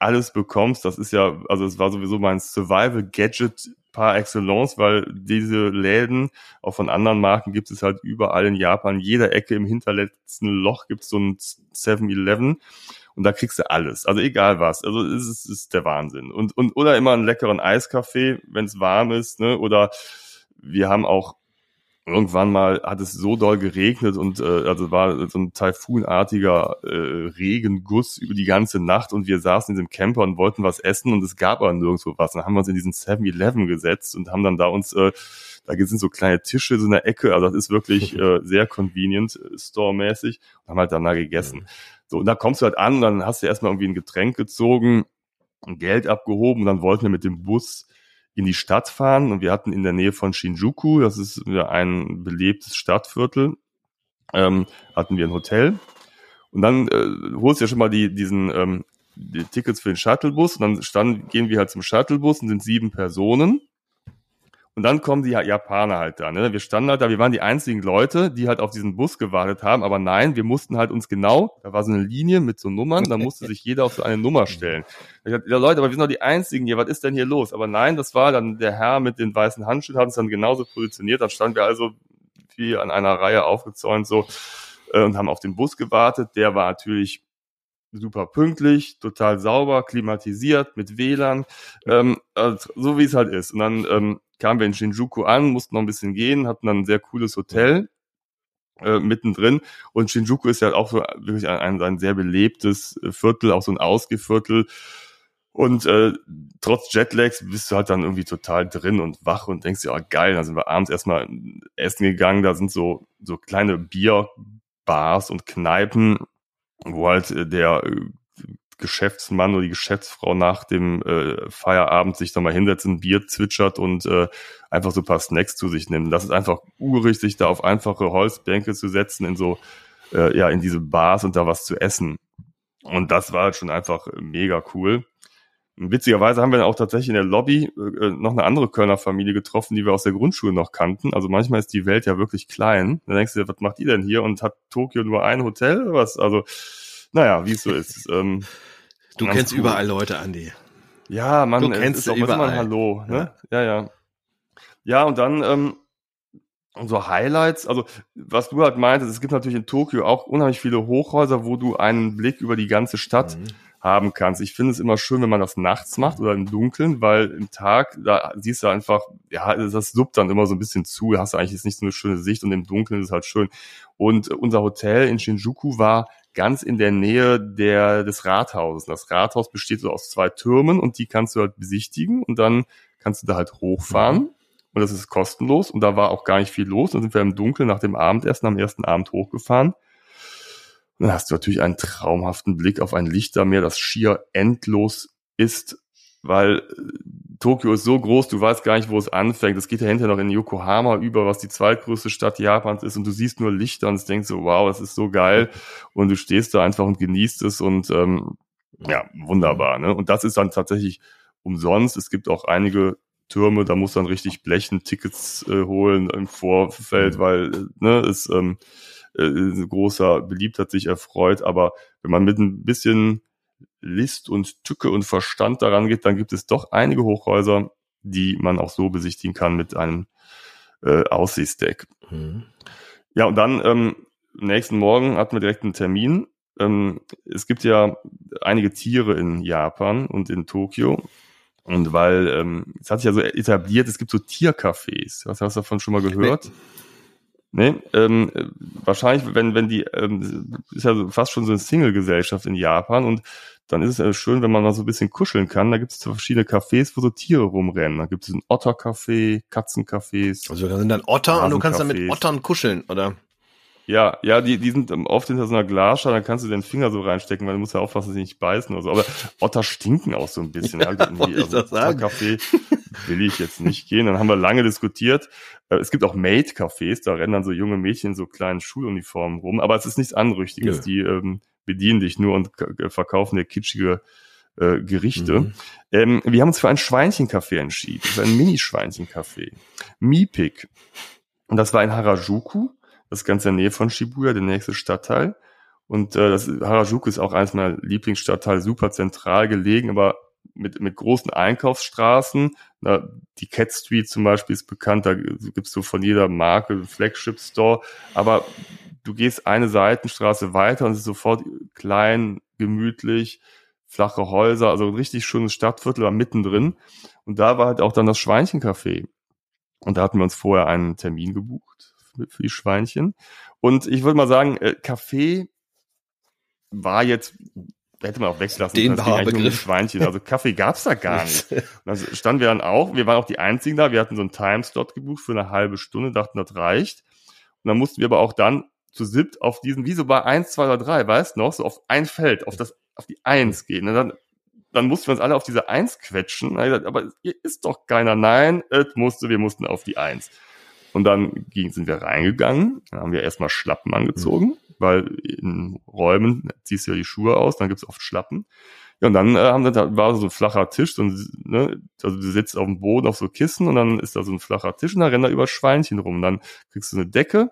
alles bekommst. Das ist ja, also es war sowieso mein Survival Gadget par excellence, weil diese Läden, auch von anderen Marken, gibt es halt überall in Japan. Jeder Ecke im hinterletzten Loch gibt es so ein 7-Eleven und da kriegst du alles. Also egal was. Also es ist, ist der Wahnsinn. Und, und oder immer einen leckeren Eiskaffee, wenn es warm ist, ne? Oder wir haben auch irgendwann mal hat es so doll geregnet und äh, also war so ein taifunartiger äh, Regenguss über die ganze Nacht und wir saßen in diesem Camper und wollten was essen und es gab aber nirgendwo was. Dann haben wir uns in diesen 7-Eleven gesetzt und haben dann da uns äh, da sind so kleine Tische so in der Ecke, also das ist wirklich äh, sehr convenient äh, store-mäßig und haben halt dann da gegessen. So, und da kommst du halt an und dann hast du erstmal irgendwie ein Getränk gezogen, Geld abgehoben und dann wollten wir mit dem Bus in die Stadt fahren und wir hatten in der Nähe von Shinjuku, das ist ein belebtes Stadtviertel, ähm, hatten wir ein Hotel. Und dann äh, holst du ja schon mal die, diesen ähm, die Tickets für den Shuttlebus und dann standen, gehen wir halt zum Shuttlebus und sind sieben Personen und dann kommen die Japaner halt da. Ne? Wir standen halt da, wir waren die einzigen Leute, die halt auf diesen Bus gewartet haben, aber nein, wir mussten halt uns genau, da war so eine Linie mit so Nummern, da musste sich jeder auf so eine Nummer stellen. Ich dachte, ja Leute, aber wir sind doch die Einzigen hier, was ist denn hier los? Aber nein, das war dann der Herr mit den weißen Handschuhen, hat uns dann genauso positioniert, dann standen wir also wie an einer Reihe aufgezäunt so äh, und haben auf den Bus gewartet. Der war natürlich super pünktlich, total sauber, klimatisiert, mit WLAN, ähm, also so wie es halt ist. Und dann ähm, kamen wir in Shinjuku an, mussten noch ein bisschen gehen, hatten dann ein sehr cooles Hotel äh, mittendrin. Und Shinjuku ist ja auch so wirklich ein, ein, ein sehr belebtes äh, Viertel, auch so ein Ausgeviertel. Und äh, trotz Jetlags bist du halt dann irgendwie total drin und wach und denkst dir, oh geil, dann sind wir abends erstmal essen gegangen, da sind so, so kleine Bierbars und Kneipen, wo halt äh, der äh, Geschäftsmann oder die Geschäftsfrau nach dem äh, Feierabend sich da mal hinsetzt, ein Bier zwitschert und äh, einfach so ein paar Snacks zu sich nimmt. Das ist einfach urig, sich da auf einfache Holzbänke zu setzen, in so, äh, ja, in diese Bars und da was zu essen. Und das war halt schon einfach mega cool. Witzigerweise haben wir dann auch tatsächlich in der Lobby äh, noch eine andere Kölner Familie getroffen, die wir aus der Grundschule noch kannten. Also manchmal ist die Welt ja wirklich klein. Da denkst du was macht ihr denn hier? Und hat Tokio nur ein Hotel was? Also, naja, wie es so ist. Ähm, Du kennst cool. überall Leute, Andi. ja, man Du es kennst ist sie auch immer ein überall. Hallo. Ne? Ja, ja. Ja, und dann ähm, so Highlights, also was du halt meintest, es gibt natürlich in Tokio auch unheimlich viele Hochhäuser, wo du einen Blick über die ganze Stadt Mhm. haben kannst. Ich finde es immer schön, wenn man das nachts macht oder im Dunkeln, weil im Tag, da siehst du einfach, ja, das suppt dann immer so ein bisschen zu, hast du eigentlich jetzt nicht so eine schöne Sicht und im Dunkeln ist es halt schön. Und unser Hotel in Shinjuku war ganz in der Nähe der, des Rathauses. Das Rathaus besteht so aus zwei Türmen und die kannst du halt besichtigen und dann kannst du da halt hochfahren. Und das ist kostenlos und da war auch gar nicht viel los. Dann sind wir im Dunkeln nach dem Abendessen am ersten Abend hochgefahren. Und dann hast du natürlich einen traumhaften Blick auf ein Lichtermeer, das schier endlos ist, weil äh, Tokio ist so groß, du weißt gar nicht, wo es anfängt. Es geht ja hinterher noch in Yokohama über, was die zweitgrößte Stadt Japans ist und du siehst nur Lichter und denkst so, wow, das ist so geil. Und du stehst da einfach und genießt es und ähm, ja, wunderbar. Ne? Und das ist dann tatsächlich umsonst. Es gibt auch einige Türme, da muss dann richtig blechen Tickets äh, holen im Vorfeld, weil äh, ne, es ähm, äh, ein großer Beliebtheit sich erfreut. Aber wenn man mit ein bisschen List und Tücke und Verstand daran geht, dann gibt es doch einige Hochhäuser, die man auch so besichtigen kann mit einem äh, Aussichtsdeck. Mhm. Ja, und dann ähm, am nächsten Morgen hatten wir direkt einen Termin ähm, es gibt ja einige Tiere in Japan und in Tokio. Und weil, ähm, es hat sich ja so etabliert, es gibt so Tiercafés. Was hast du davon schon mal gehört? Nee, ähm, äh, wahrscheinlich, wenn, wenn die, ähm, ist ja fast schon so eine Single-Gesellschaft in Japan und dann ist es äh, schön, wenn man mal so ein bisschen kuscheln kann. Da gibt es verschiedene Cafés, wo so Tiere rumrennen. Da gibt es ein Ottercafé, Katzencafés. Also da sind dann Otter und du kannst dann mit. Ottern kuscheln, oder? Ja, ja, die, die sind oft hinter so einer Glasschale, da kannst du den Finger so reinstecken, weil du musst ja aufpassen, dass sie nicht beißen oder so. Aber Otter stinken auch so ein bisschen. Ja, wollte ich das sagen. Ottercafé will ich jetzt nicht gehen. Dann haben wir lange diskutiert. Äh, Es gibt auch Maid-Cafés, da rennen dann so junge Mädchen in so kleinen Schuluniformen rum. Aber es ist nichts Anrüchtiges. Nö. Die ähm, bedienen dich nur und verkaufen dir kitschige äh, Gerichte. Mhm. Ähm, wir haben uns für ein Schweinchenkaffee entschieden. Für ein Mini-Schweinchenkaffee. Mipik. Und das war in Harajuku. Das ist ganz in der Nähe von Shibuya, der nächste Stadtteil. Und äh, das Harajuku ist auch eines meiner Lieblingsstadtteile, super zentral gelegen, aber mit, mit großen Einkaufsstraßen. Na, die Cat Street zum Beispiel ist bekannt, da gibt's so von jeder Marke einen Flagship-Store. Aber du gehst eine Seitenstraße weiter und es ist sofort klein, gemütlich, flache Häuser, also ein richtig schönes Stadtviertel war mittendrin. Und da war halt auch dann das Schweinchencafé. Und da hatten wir uns vorher einen Termin gebucht für die Schweinchen. Und ich würde mal sagen, äh, Kaffee war jetzt, hätte man auch weglassen können. Es ging nur um die Begriff. Schweinchen. Also Kaffee gab's da gar nicht. Und dann standen wir dann auch, wir waren auch die Einzigen da, wir hatten so einen Timeslot gebucht für eine halbe Stunde, dachten, das reicht. Und dann mussten wir aber auch dann zu siebt auf diesen, wie so bei eins, zwei oder drei, weißt du noch, so auf ein Feld, auf das, auf die Eins gehen. Und dann, dann mussten wir uns alle auf diese Eins quetschen. Gesagt, aber hier ist doch keiner. Nein, es musste, wir mussten auf die Eins. Und dann ging, sind wir reingegangen, dann haben wir erstmal Schlappen angezogen, weil in Räumen ziehst du ja die Schuhe aus, dann gibt's oft Schlappen. Ja, und dann äh, haben wir, da war so ein flacher Tisch, so ein, ne, also du sitzt auf dem Boden auf so Kissen und dann ist da so ein flacher Tisch und da rennen da über Schweinchen rum. Und dann kriegst du eine Decke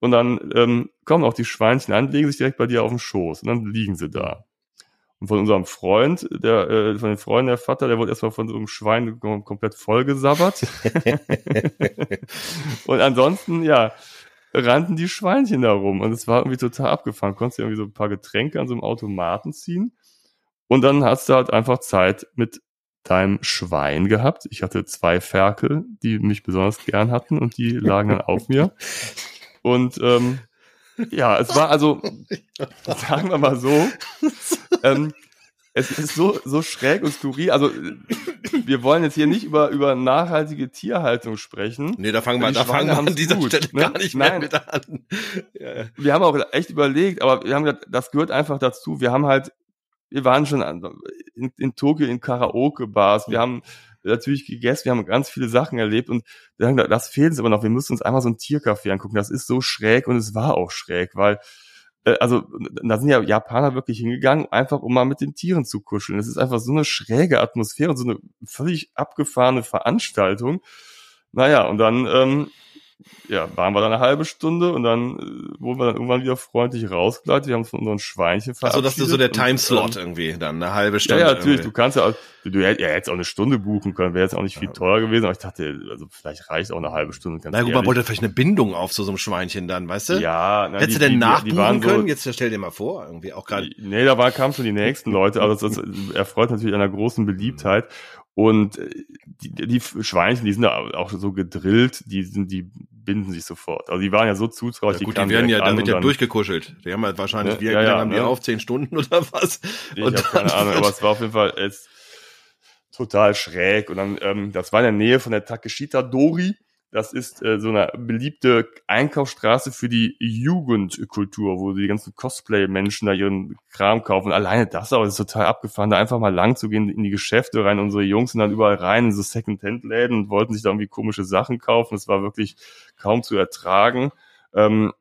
und dann ähm, kommen auch die Schweinchen an, legen sich direkt bei dir auf den Schoß und dann liegen sie da. Und von unserem Freund, der, äh, von den Freunden der Vater, der wurde erstmal von so einem Schwein kom komplett vollgesabbert. und ansonsten, ja, rannten die Schweinchen da rum. Und es war irgendwie total abgefahren. Konntest dir irgendwie so ein paar Getränke an so einem Automaten ziehen. Und dann hast du halt einfach Zeit mit deinem Schwein gehabt. Ich hatte zwei Ferkel, die mich besonders gern hatten und die lagen dann auf mir. Und ähm, ja, es war also, sagen wir mal so, ähm, es ist so, so schräg und skurril. Also, wir wollen jetzt hier nicht über, über nachhaltige Tierhaltung sprechen. Nee, da fangen wir, da fangen wir an dieser gut, Stelle ne? gar nicht mehr Nein. mit an. Ja. Wir haben auch echt überlegt, aber wir haben gesagt, das gehört einfach dazu. Wir haben halt, wir waren schon in, in Tokio in Karaoke-Bars, wir haben natürlich gegessen, wir haben ganz viele Sachen erlebt und wir haben gesagt, das fehlt uns aber noch. Wir müssen uns einmal so ein Tiercafé angucken. Das ist so schräg und es war auch schräg, weil also da sind ja Japaner wirklich hingegangen, einfach um mal mit den Tieren zu kuscheln. Es ist einfach so eine schräge Atmosphäre so eine völlig abgefahrene Veranstaltung. Naja, und dann ähm, ja, waren wir da eine halbe Stunde und dann äh, wurden wir dann irgendwann wieder freundlich rausgeleitet. Wir haben uns von unseren Schweinchen Also das ist so der verabschiedet Timeslot ähm, irgendwie dann, eine halbe ja, Stunde. ja, natürlich. Du irgendwie. kannst ja, auch- du, du ja, hättest auch eine Stunde buchen können, wäre jetzt auch nicht viel teurer gewesen, aber ich dachte, also vielleicht reicht auch eine halbe Stunde. Ganz Na gut, man wollte vielleicht eine Bindung auf zu so einem Schweinchen dann, weißt du? ja, na, Hättest die- du denn nachbuchen waren so- können? Jetzt stell dir mal vor, irgendwie auch gerade. Nee, da war, kamen schon die nächsten Leute, also das, das erfreut natürlich einer großen Beliebtheit. Und äh, die, die Schweinchen, die sind da auch so gedrillt, die sind, die binden sich sofort. Also die waren ja so zutraulich, Ja, gut, die kamen werden ja damit ja durchgekuschelt. Die haben halt wahrscheinlich, Ja, wie ja, ja, haben die ne? auf? Zehn Stunden oder was? Ich Und habe keine Ahnung, aber es war auf jeden Fall es, total schräg. Und dann, ähm, das war in der Nähe von der Takeshita Dori. Das ist äh, so eine beliebte Einkaufsstraße für die Jugendkultur, wo die ganzen Cosplay-Menschen da ihren Kram kaufen. Alleine das aber ist total abgefahren, da einfach mal lang zu gehen in die Geschäfte rein. Unsere Jungs sind dann überall rein in so Second-Hand-Läden und wollten sich da irgendwie komische Sachen kaufen. Es war wirklich kaum zu ertragen. Ähm,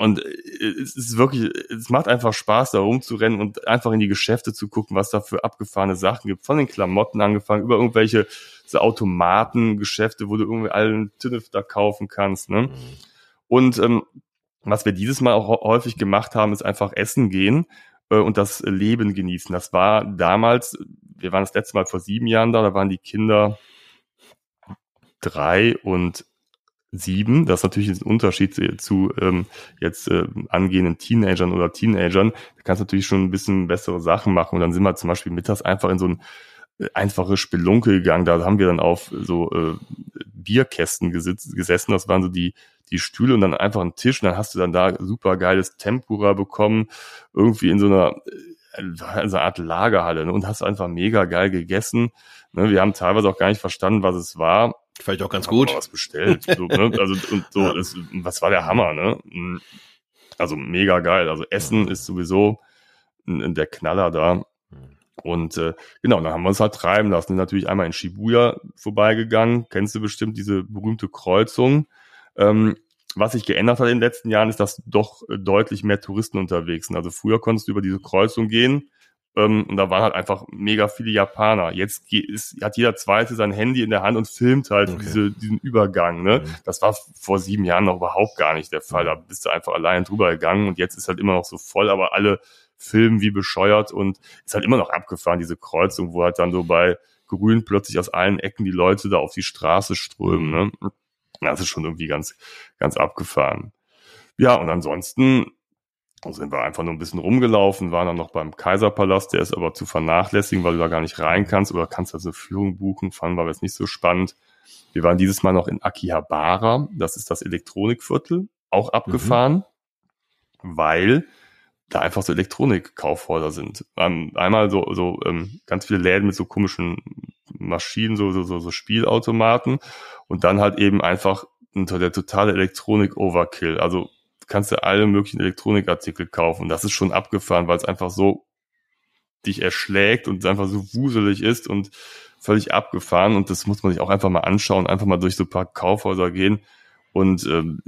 und äh, es ist wirklich, es macht einfach Spaß, da rumzurennen und einfach in die Geschäfte zu gucken, was da für abgefahrene Sachen gibt. Von den Klamotten angefangen, über irgendwelche so Automatengeschäfte, wo du irgendwie allen Tinnef da kaufen kannst. Ne? Und ähm, was wir dieses Mal auch hä- häufig gemacht haben, ist einfach essen gehen äh, und das Leben genießen. Das war damals, wir waren das letzte Mal vor sieben Jahren da, da waren die Kinder drei und sieben. Das ist natürlich ein Unterschied zu, ähm, jetzt äh, angehenden Teenagern oder Teenagern. Da kannst du natürlich schon ein bisschen bessere Sachen machen. Und dann sind wir zum Beispiel mittags einfach in so ein äh, einfache Spelunke gegangen. Da haben wir dann auf so äh, Bierkästen gesitzt, gesessen. Das waren so die die Stühle und dann einfach einen Tisch und dann hast du dann da super geiles Tempura bekommen, irgendwie in so einer äh, so einer Art Lagerhalle ne? und hast einfach mega geil gegessen. Ne? Wir haben teilweise auch gar nicht verstanden, was es war. Vielleicht auch ganz gut. Was bestellt. So, ne? Also und so, das, was war der Hammer, ne? Also mega geil. Also Essen ist sowieso der Knaller da. Und äh, genau, dann haben wir uns halt treiben lassen. Natürlich einmal in Shibuya vorbeigegangen. Kennst du bestimmt diese berühmte Kreuzung? Ähm, was sich geändert hat in den letzten Jahren, ist, dass doch äh, deutlich mehr Touristen unterwegs sind. Also früher konntest du über diese Kreuzung gehen ähm, und da waren halt einfach mega viele Japaner. Jetzt ist, hat jeder Zweite sein Handy in der Hand und filmt halt Okay. diese, diesen Übergang. Ne? Mhm. Das war vor sieben Jahren noch überhaupt gar nicht der Fall. Da bist du einfach allein drüber gegangen und jetzt ist halt immer noch so voll, aber alle filmen wie bescheuert und ist halt immer noch abgefahren, diese Kreuzung, wo halt dann so bei Grün plötzlich aus allen Ecken die Leute da auf die Straße strömen. Ne? Das ist schon irgendwie ganz, ganz abgefahren. Ja, und ansonsten sind wir einfach nur ein bisschen rumgelaufen, waren dann noch beim Kaiserpalast, der ist aber zu vernachlässigen, weil du da gar nicht rein kannst oder kannst also eine Führung buchen, fanden wir jetzt nicht so spannend. Wir waren dieses Mal noch in Akihabara, das ist das Elektronikviertel, auch abgefahren, weil da einfach so Elektronikkaufhäuser sind. Ähm, einmal so, so ähm, ganz viele Läden mit so komischen Maschinen, so, so, so, so Spielautomaten und dann halt eben einfach unter der totale Elektronik-Overkill. Also kannst du alle möglichen Elektronikartikel kaufen. Das ist schon abgefahren, weil es einfach so dich erschlägt und einfach so wuselig ist und völlig abgefahren. Und das muss man sich auch einfach mal anschauen, einfach mal durch so ein paar Kaufhäuser gehen und ähm,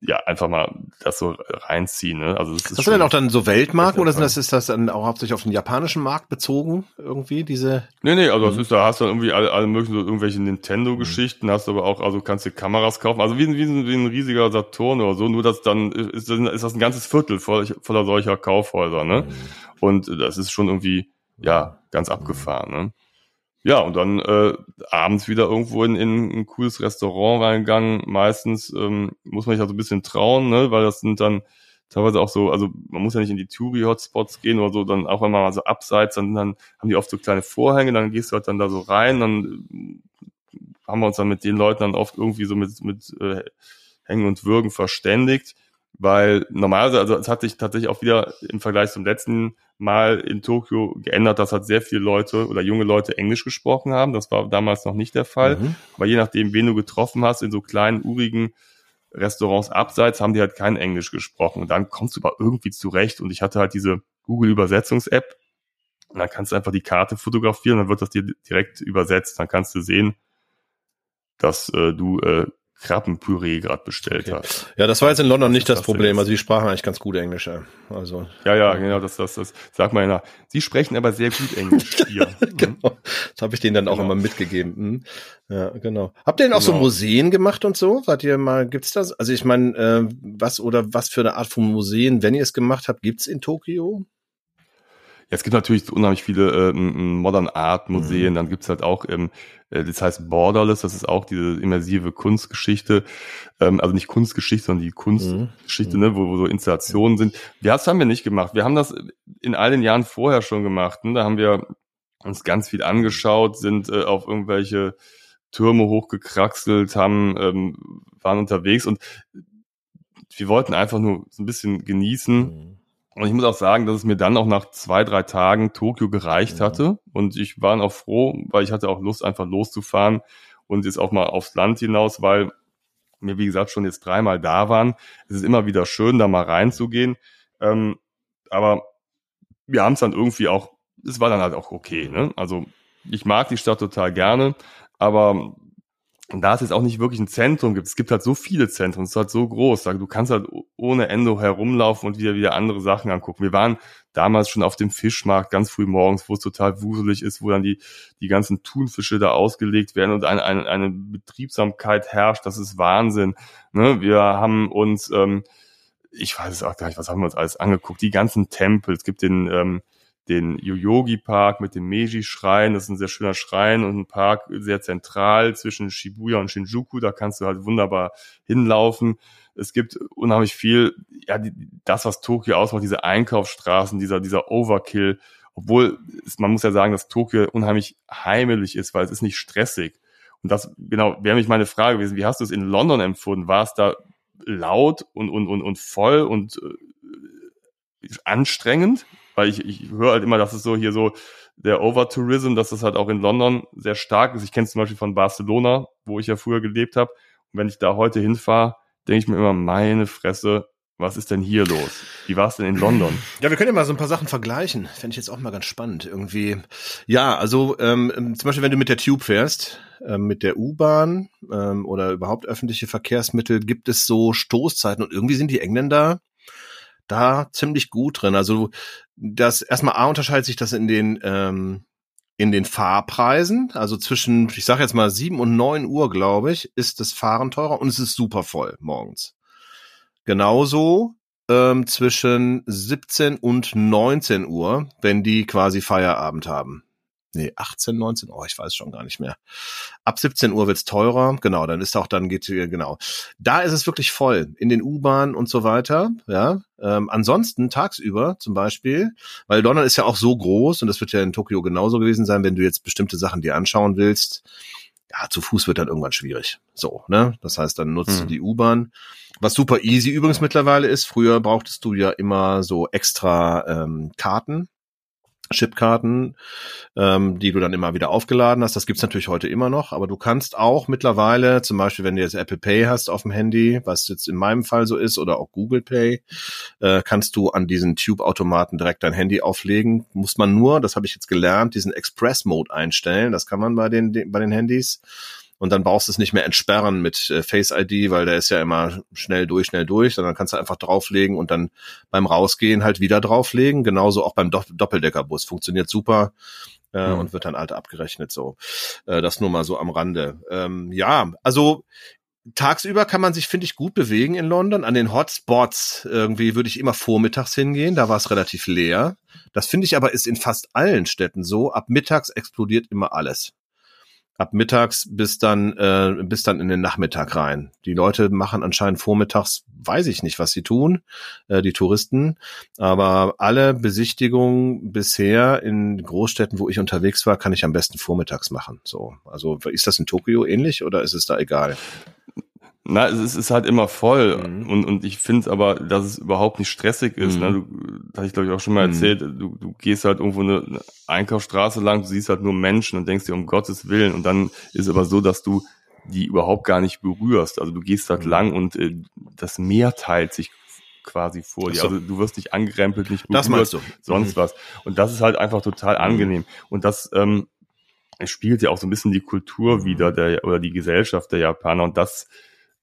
ja, einfach mal das so reinziehen. Ne? Also das ist Hast du denn auch dann so Weltmarken oder sind das, ist das dann auch hauptsächlich auf den japanischen Markt bezogen irgendwie, diese? Nee, nee, also Mhm. das ist, da hast du dann irgendwie alle, alle möglichen so irgendwelche Nintendo-Geschichten, hast aber auch, also kannst du Kameras kaufen, also wie, ein- wie, wie ein riesiger Saturn oder so, nur dass dann ist, ist das ein ganzes Viertel voller, voller solcher Kaufhäuser, ne? Und das ist schon irgendwie, ja, ganz abgefahren, ne? Ja, und dann äh, abends wieder irgendwo in, in ein cooles Restaurant reingegangen. Meistens ähm, muss man sich also ein bisschen trauen, ne? weil das sind dann teilweise auch so, also man muss ja nicht in die Touri-Hotspots gehen oder so, dann auch wenn man mal so abseits, dann, dann haben die oft so kleine Vorhänge, dann gehst du halt dann da so rein, dann äh, haben wir uns dann mit den Leuten dann oft irgendwie so mit, mit äh, Hängen und Würgen verständigt, weil normalerweise, also es hat sich tatsächlich auch wieder im Vergleich zum letzten Mal in Tokio geändert, dass halt sehr viele Leute oder junge Leute Englisch gesprochen haben. Das war damals noch nicht der Fall. Mhm. Aber je nachdem, wen du getroffen hast, in so kleinen, urigen Restaurants abseits, haben die halt kein Englisch gesprochen. Und dann kommst du aber irgendwie zurecht. Und ich hatte halt diese Google-Übersetzungs-App. Und dann kannst du einfach die Karte fotografieren dann wird das dir direkt übersetzt. Dann kannst du sehen, dass äh, du äh, Krabbenpüree gerade bestellt Okay. hast. Ja, das war jetzt in London nicht das Das Problem. Also die sprachen eigentlich ganz gut Englisch. ja. Also Ja, ja, genau, das, das, das sagt man ja. Sie sprechen aber sehr gut Englisch hier. Mhm. genau. Das habe ich denen dann auch Genau. immer mitgegeben. Mhm. Ja, genau. Habt ihr denn auch so Genau. Museen gemacht und so? Seid ihr mal, gibt's das? Also ich meine, äh, was oder was für eine Art von Museen, wenn ihr es gemacht habt, gibt's in Tokio? Ja, es gibt natürlich unheimlich viele ähm, Modern Art Museen. Mhm. Dann gibt's halt auch, ähm, äh, das heißt Borderless, das ist auch diese immersive Kunstgeschichte. Ähm, also nicht Kunstgeschichte, sondern die Kunstgeschichte, Mhm. ne, wo, wo so Installationen sind. Ja, das haben wir nicht gemacht. Wir haben das in all den Jahren vorher schon gemacht. Ne? Da haben wir uns ganz viel angeschaut, sind äh, auf irgendwelche Türme hochgekraxelt, haben, ähm, waren unterwegs und wir wollten einfach nur so ein bisschen genießen. Mhm. Und ich muss auch sagen, dass es mir dann auch nach zwei, drei Tagen Tokio gereicht Mhm. hatte. Und ich war auch froh, weil ich hatte auch Lust, einfach loszufahren und jetzt auch mal aufs Land hinaus, weil wir, wie gesagt, schon jetzt dreimal da waren. Es ist immer wieder schön, da mal reinzugehen. Ähm, aber wir haben es dann irgendwie auch, es war dann halt auch okay. Ne? Also ich mag die Stadt total gerne, aber da es jetzt auch nicht wirklich ein Zentrum gibt, es gibt halt so viele Zentren, es ist halt so groß, du kannst halt ohne Ende herumlaufen und wieder wieder andere Sachen angucken. Wir waren damals schon auf dem Fischmarkt ganz früh morgens, wo es total wuselig ist, wo dann die, die ganzen Thunfische da ausgelegt werden und eine, eine, eine Betriebsamkeit herrscht, das ist Wahnsinn. Ne? Wir haben uns, ähm, ich weiß es auch gar nicht, was haben wir uns alles angeguckt, die ganzen Tempel, es gibt den ähm, den Yoyogi Park mit dem Meiji Schrein. Das ist ein sehr schöner Schrein und ein Park sehr zentral zwischen Shibuya und Shinjuku. Da kannst du halt wunderbar hinlaufen. Es gibt unheimlich viel, ja, die, das, was Tokio ausmacht, diese Einkaufsstraßen, dieser, dieser Overkill. Obwohl, es, man muss ja sagen, dass Tokio unheimlich heimelig ist, weil es ist nicht stressig. Und das, genau, wäre mich meine Frage gewesen. Wie hast du es in London empfunden? War es da laut und, und, und, und voll und äh, anstrengend? Weil ich, ich höre halt immer, dass es so hier so der Overtourism, dass das halt auch in London sehr stark ist. Ich kenne es zum Beispiel von Barcelona, wo ich ja früher gelebt habe. Und wenn ich da heute hinfahre, denke ich mir immer, meine Fresse, was ist denn hier los? Wie war es denn in London? Ja, wir können ja mal so ein paar Sachen vergleichen. Fände ich jetzt auch mal ganz spannend. Irgendwie. Ja, also ähm, zum Beispiel, wenn du mit der Tube fährst, ähm, mit der U-Bahn ähm, oder überhaupt öffentliche Verkehrsmittel, gibt es so Stoßzeiten und irgendwie sind die Engländer da ziemlich gut drin. Also das erstmal A unterscheidet sich das in den ähm, in den Fahrpreisen, also zwischen, ich sage jetzt mal sieben und neun Uhr, glaube ich, ist das Fahren teurer und es ist super voll morgens. Genauso ähm, zwischen 17 und 19 Uhr, wenn die quasi Feierabend haben nee, 18, 19, oh, ich weiß schon gar nicht mehr. Ab 17 Uhr wird's teurer, genau, dann ist auch, dann geht, genau. Da ist es wirklich voll, in den U-Bahnen und so weiter, ja. Ähm, ansonsten tagsüber zum Beispiel, weil London ist ja auch so groß und das wird ja in Tokio genauso gewesen sein, wenn du jetzt bestimmte Sachen dir anschauen willst, ja, zu Fuß wird dann irgendwann schwierig. So, ne? Das heißt, dann nutzt hm. du die U-Bahn. Was super easy übrigens mittlerweile ist, früher brauchtest du ja immer so extra ähm, Karten, Chipkarten, ähm, die du dann immer wieder aufgeladen hast. Das gibt's natürlich heute immer noch, aber du kannst auch mittlerweile, zum Beispiel, wenn du jetzt Apple Pay hast auf dem Handy, was jetzt in meinem Fall so ist, oder auch Google Pay, äh, kannst du an diesen Tube-Automaten direkt dein Handy auflegen. Muss man nur, das habe ich jetzt gelernt, diesen Express-Mode einstellen. Das kann man bei den, bei den Handys und dann brauchst du es nicht mehr entsperren mit äh, Face ID, weil der ist ja immer schnell durch, schnell durch, sondern kannst du einfach drauflegen und dann beim Rausgehen halt wieder drauflegen. Genauso auch beim Do Doppeldeckerbus. Funktioniert super äh, mhm. und wird dann halt abgerechnet so. Äh, das nur mal so am Rande. Ähm, ja, also tagsüber kann man sich, finde ich, gut bewegen in London. An den Hotspots irgendwie würde ich immer vormittags hingehen. Da war es relativ leer. Das finde ich aber ist in fast allen Städten so. Ab mittags explodiert immer alles ab mittags bis dann äh, bis dann in den Nachmittag rein. Die Leute machen anscheinend vormittags, weiß ich nicht, was sie tun, äh, die Touristen, aber alle Besichtigungen bisher in Großstädten, wo ich unterwegs war, kann ich am besten vormittags machen. So, also ist das in Tokio ähnlich oder ist es da egal? Na, es ist halt immer voll mhm. und, und ich finde aber, dass es überhaupt nicht stressig ist. Ne? Mhm. Ne? Du, das hatte ich glaube ich auch schon mal mhm. erzählt, du, du gehst halt irgendwo eine, eine Einkaufsstraße lang, du siehst halt nur Menschen und denkst dir um Gottes Willen und dann ist aber so, dass du die überhaupt gar nicht berührst. Also du gehst halt mhm. lang und äh, das Meer teilt sich quasi vor dir. So. Also du wirst nicht angerempelt, nicht berührt, das meinst du. sonst mhm. was. Und das ist halt einfach total angenehm. Und das ähm, spiegelt ja auch so ein bisschen die Kultur wieder der oder die Gesellschaft der Japaner und das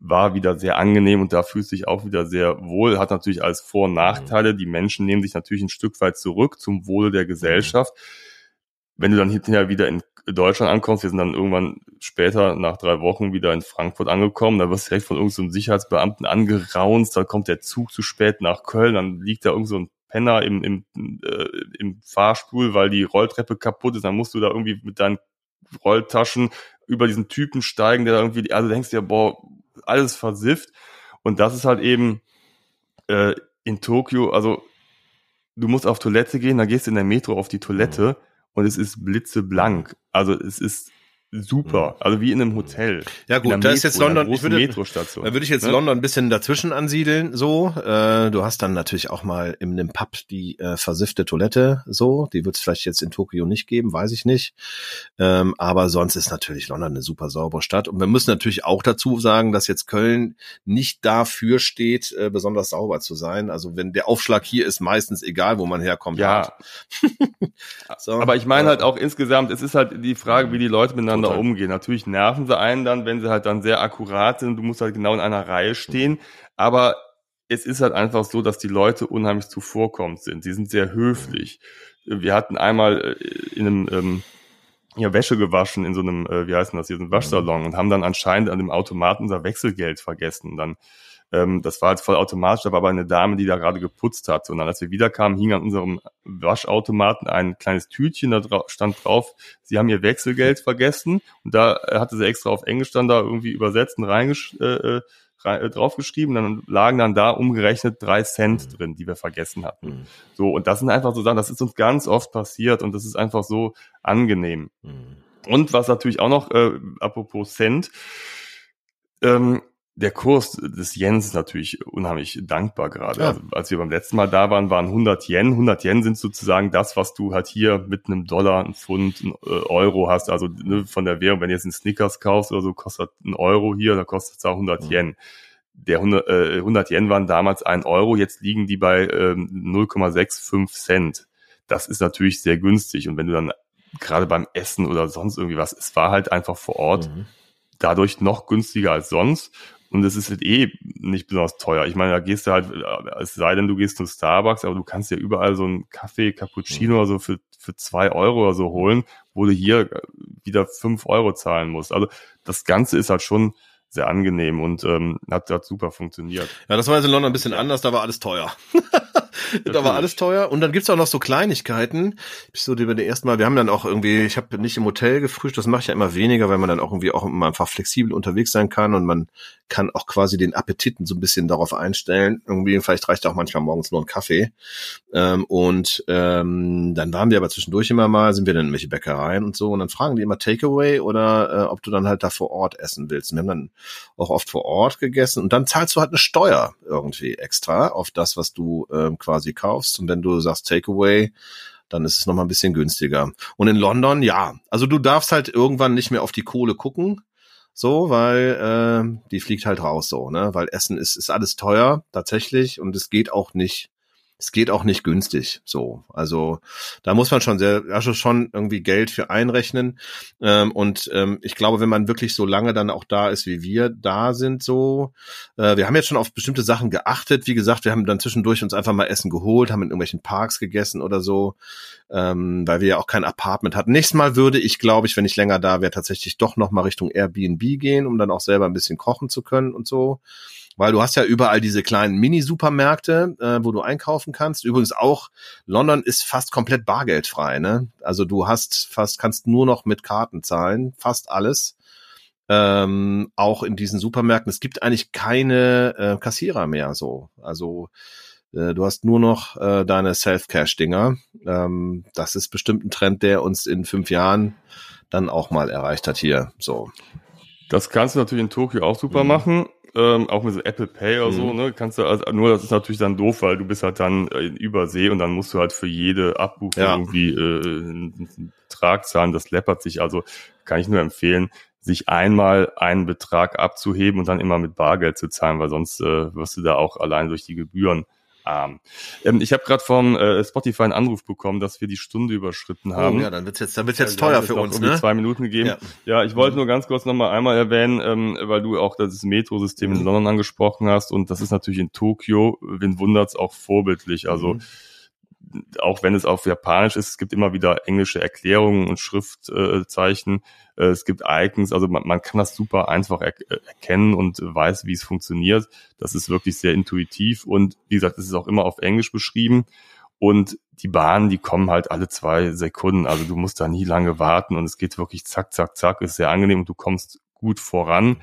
war wieder sehr angenehm und da fühlt sich auch wieder sehr wohl, hat natürlich als Vor- und Nachteile. Die Menschen nehmen sich natürlich ein Stück weit zurück zum Wohle der Gesellschaft. Wenn du dann hinterher wieder in Deutschland ankommst, wir sind dann irgendwann später nach drei Wochen wieder in Frankfurt angekommen, da wirst du direkt von irgendeinem so Sicherheitsbeamten angeraunzt, dann kommt der Zug zu spät nach Köln, dann liegt da irgend so ein Penner im, im, äh, im Fahrstuhl, weil die Rolltreppe kaputt ist, dann musst du da irgendwie mit deinen Rolltaschen über diesen Typen steigen, der da irgendwie, also denkst dir, boah, alles versifft. Und das ist halt eben äh, in Tokio, also du musst auf Toilette gehen, dann gehst du in der Metro auf die Toilette mhm. und es ist blitzeblank. Also es ist super. Mhm. Also wie in einem Hotel. Ja gut, da Metro, ist jetzt London. Ich würde, Metrostation. Da würde ich jetzt ne? London ein bisschen dazwischen ansiedeln. So, äh, du hast dann natürlich auch mal in einem Pub die äh, versiffte Toilette. So, die wird es vielleicht jetzt in Tokio nicht geben, weiß ich nicht. Ähm, aber sonst ist natürlich London eine super saubere Stadt. Und wir müssen natürlich auch dazu sagen, dass jetzt Köln nicht dafür steht, äh, besonders sauber zu sein. Also wenn der Aufschlag hier ist, meistens egal, wo man herkommt. Ja. so, aber ich meine äh, halt auch insgesamt, es ist halt die Frage, wie die Leute miteinander miteinander umgehen. Natürlich nerven sie einen dann, wenn sie halt dann sehr akkurat sind. Du musst halt genau in einer Reihe stehen. Aber es ist halt einfach so, dass die Leute unheimlich zuvorkommend sind. Sie sind sehr höflich. Wir hatten einmal äh, in einem ähm, ja, Wäsche gewaschen in so einem, äh, wie heißt denn das hier, so einem Waschsalon und haben dann anscheinend an dem Automaten unser Wechselgeld vergessen. Dann Ähm, das war halt voll automatisch, da war aber eine Dame, die da gerade geputzt hat. Und dann, als wir wiederkamen, hing an unserem Waschautomaten ein kleines Tütchen, da dra stand drauf, sie haben ihr Wechselgeld vergessen. Und da äh, hatte sie extra auf Englisch dann da irgendwie übersetzt und reingesch äh, äh, äh, draufgeschrieben. Dann lagen dann da umgerechnet drei Cent drin, die wir vergessen hatten. Mhm. So, und das sind einfach so Sachen, das ist uns ganz oft passiert und das ist einfach so angenehm. Mhm. Und was natürlich auch noch, äh, apropos Cent, ähm, der Kurs des Yens ist natürlich unheimlich dankbar gerade. Ja. Also, als wir beim letzten Mal da waren, waren 100 Yen. 100 Yen sind sozusagen das, was du halt hier mit einem Dollar, einem Pfund, einem äh, Euro hast. Also ne, von der Währung, wenn du jetzt einen Snickers kaufst oder so, kostet ein Euro hier, da kostet es auch 100 Mhm. Yen. Der 100, äh, 100 Yen waren damals ein Euro, jetzt liegen die bei ähm, 0,65 Cent. Das ist natürlich sehr günstig. Und wenn du dann gerade beim Essen oder sonst irgendwie was, es war halt einfach vor Ort Mhm. dadurch noch günstiger als sonst. Und es ist halt eh nicht besonders teuer. Ich meine, da gehst du halt, äh, es sei denn, du gehst zu Starbucks, aber du kannst ja überall so einen Kaffee, Cappuccino oder so für, für zwei Euro oder so holen, wo du hier äh, wieder fünf Euro zahlen musst. Also das Ganze ist halt schon sehr angenehm und ähm, hat, hat super funktioniert. Ja, das war jetzt in London ein bisschen anders, da war alles teuer. da war alles teuer. Und dann gibt's auch noch so Kleinigkeiten. Ich so über die ersten Mal, wir haben dann auch irgendwie, ich habe nicht im Hotel gefrühstückt, das mache ich ja immer weniger, weil man dann auch irgendwie auch immer einfach flexibel unterwegs sein kann und man kann auch quasi den Appetiten so ein bisschen darauf einstellen. Irgendwie, vielleicht reicht auch manchmal morgens nur ein Kaffee. Ähm, und ähm, dann waren wir aber zwischendurch immer mal, sind wir dann in irgendwelche Bäckereien und so und dann fragen die immer Takeaway oder äh, ob du dann halt da vor Ort essen willst. Und wir haben dann auch oft vor Ort gegessen und dann zahlst du halt eine Steuer irgendwie extra auf das, was du ähm, quasi kaufst. Und wenn du sagst Takeaway, dann ist es nochmal ein bisschen günstiger. Und in London, ja, also du darfst halt irgendwann nicht mehr auf die Kohle gucken. So, weil äh, die fliegt halt raus so, ne? Weil Essen ist, ist alles teuer, tatsächlich, und es geht auch nicht, es geht auch nicht günstig. So. Also da muss man schon sehr, also schon irgendwie Geld für einrechnen. Ähm, und ähm, ich glaube, wenn man wirklich so lange dann auch da ist, wie wir da sind, so, äh, wir haben jetzt schon auf bestimmte Sachen geachtet. Wie gesagt, wir haben dann zwischendurch uns einfach mal Essen geholt, haben in irgendwelchen Parks gegessen oder so, ähm, weil wir ja auch kein Apartment hatten. Nächstes Mal würde ich, glaube ich, wenn ich länger da wäre, tatsächlich doch noch mal Richtung Airbnb gehen, um dann auch selber ein bisschen kochen zu können und so. Weil du hast ja überall diese kleinen Mini-Supermärkte, äh, wo du einkaufen kannst. Übrigens auch, London ist fast komplett bargeldfrei, ne? Also du hast fast, kannst nur noch mit Karten zahlen, fast alles. Ähm, auch in diesen Supermärkten. Es gibt eigentlich keine äh, Kassierer mehr so. Also äh, du hast nur noch äh, deine Self-Cash-Dinger. Ähm, das ist bestimmt ein Trend, der uns in fünf Jahren dann auch mal erreicht hat hier. So. Das kannst du natürlich in Tokio auch super Mhm. machen. Ähm, auch mit so Apple Pay oder so, Mhm. ne? Kannst du, also, nur das ist natürlich dann doof, weil du bist halt dann äh, in Übersee und dann musst du halt für jede Abbuchung Ja. irgendwie äh, einen Betrag zahlen. Das läppert sich. Also kann ich nur empfehlen, sich einmal einen Betrag abzuheben und dann immer mit Bargeld zu zahlen, weil sonst äh, wirst du da auch allein durch die Gebühren arm. Ähm, ich habe gerade vom äh, Spotify einen Anruf bekommen, dass wir die Stunde überschritten haben. Oh, ja, dann wird's jetzt, dann wird's jetzt haben teuer für uns, ne? zwei Minuten gegeben. Ja. Ja, ich wollte nur ganz kurz nochmal einmal erwähnen, ähm, weil du auch das Metrosystem Mhm. in London angesprochen hast und das ist natürlich in Tokio, wen wundert's, auch vorbildlich. Also Mhm. Auch wenn es auf Japanisch ist, es gibt immer wieder englische Erklärungen und Schriftzeichen, äh, es gibt Icons, also man, man kann das super einfach er erkennen und weiß, wie es funktioniert. Das ist wirklich sehr intuitiv und wie gesagt, es ist auch immer auf Englisch beschrieben. Und die Bahnen, die kommen halt alle zwei Sekunden. Also du musst da nie lange warten und es geht wirklich zack, zack, zack, ist sehr angenehm und du kommst gut voran.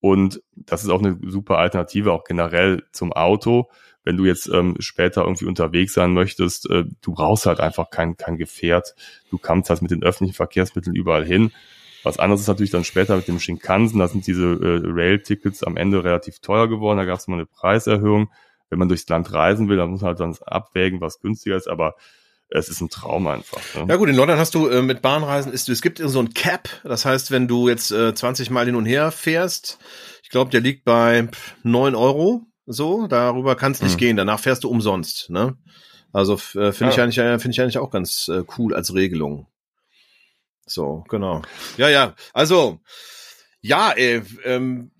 Und das ist auch eine super Alternative, auch generell zum Auto. Wenn du jetzt ähm, später irgendwie unterwegs sein möchtest, äh, du brauchst halt einfach kein, kein Gefährt. Du kannst halt mit den öffentlichen Verkehrsmitteln überall hin. Was anderes ist natürlich dann später mit dem Shinkansen. Da sind diese äh, Rail-Tickets am Ende relativ teuer geworden. Da gab es mal eine Preiserhöhung. Wenn man durchs Land reisen will, dann muss man halt dann abwägen, was günstiger ist. Aber es ist ein Traum einfach. Ne? Ja gut, in London hast du äh, mit Bahnreisen, ist, es gibt so ein Cap, das heißt, wenn du jetzt äh, 20 Mal hin und her fährst, ich glaube, der liegt bei 9 Euro, so, darüber kann es nicht Hm. gehen, danach fährst du umsonst, ne? Also äh, finde ich Ah. eigentlich, äh, finde ich eigentlich auch ganz äh, cool als Regelung. So, genau. Ja, ja, also, ja, ey, ähm,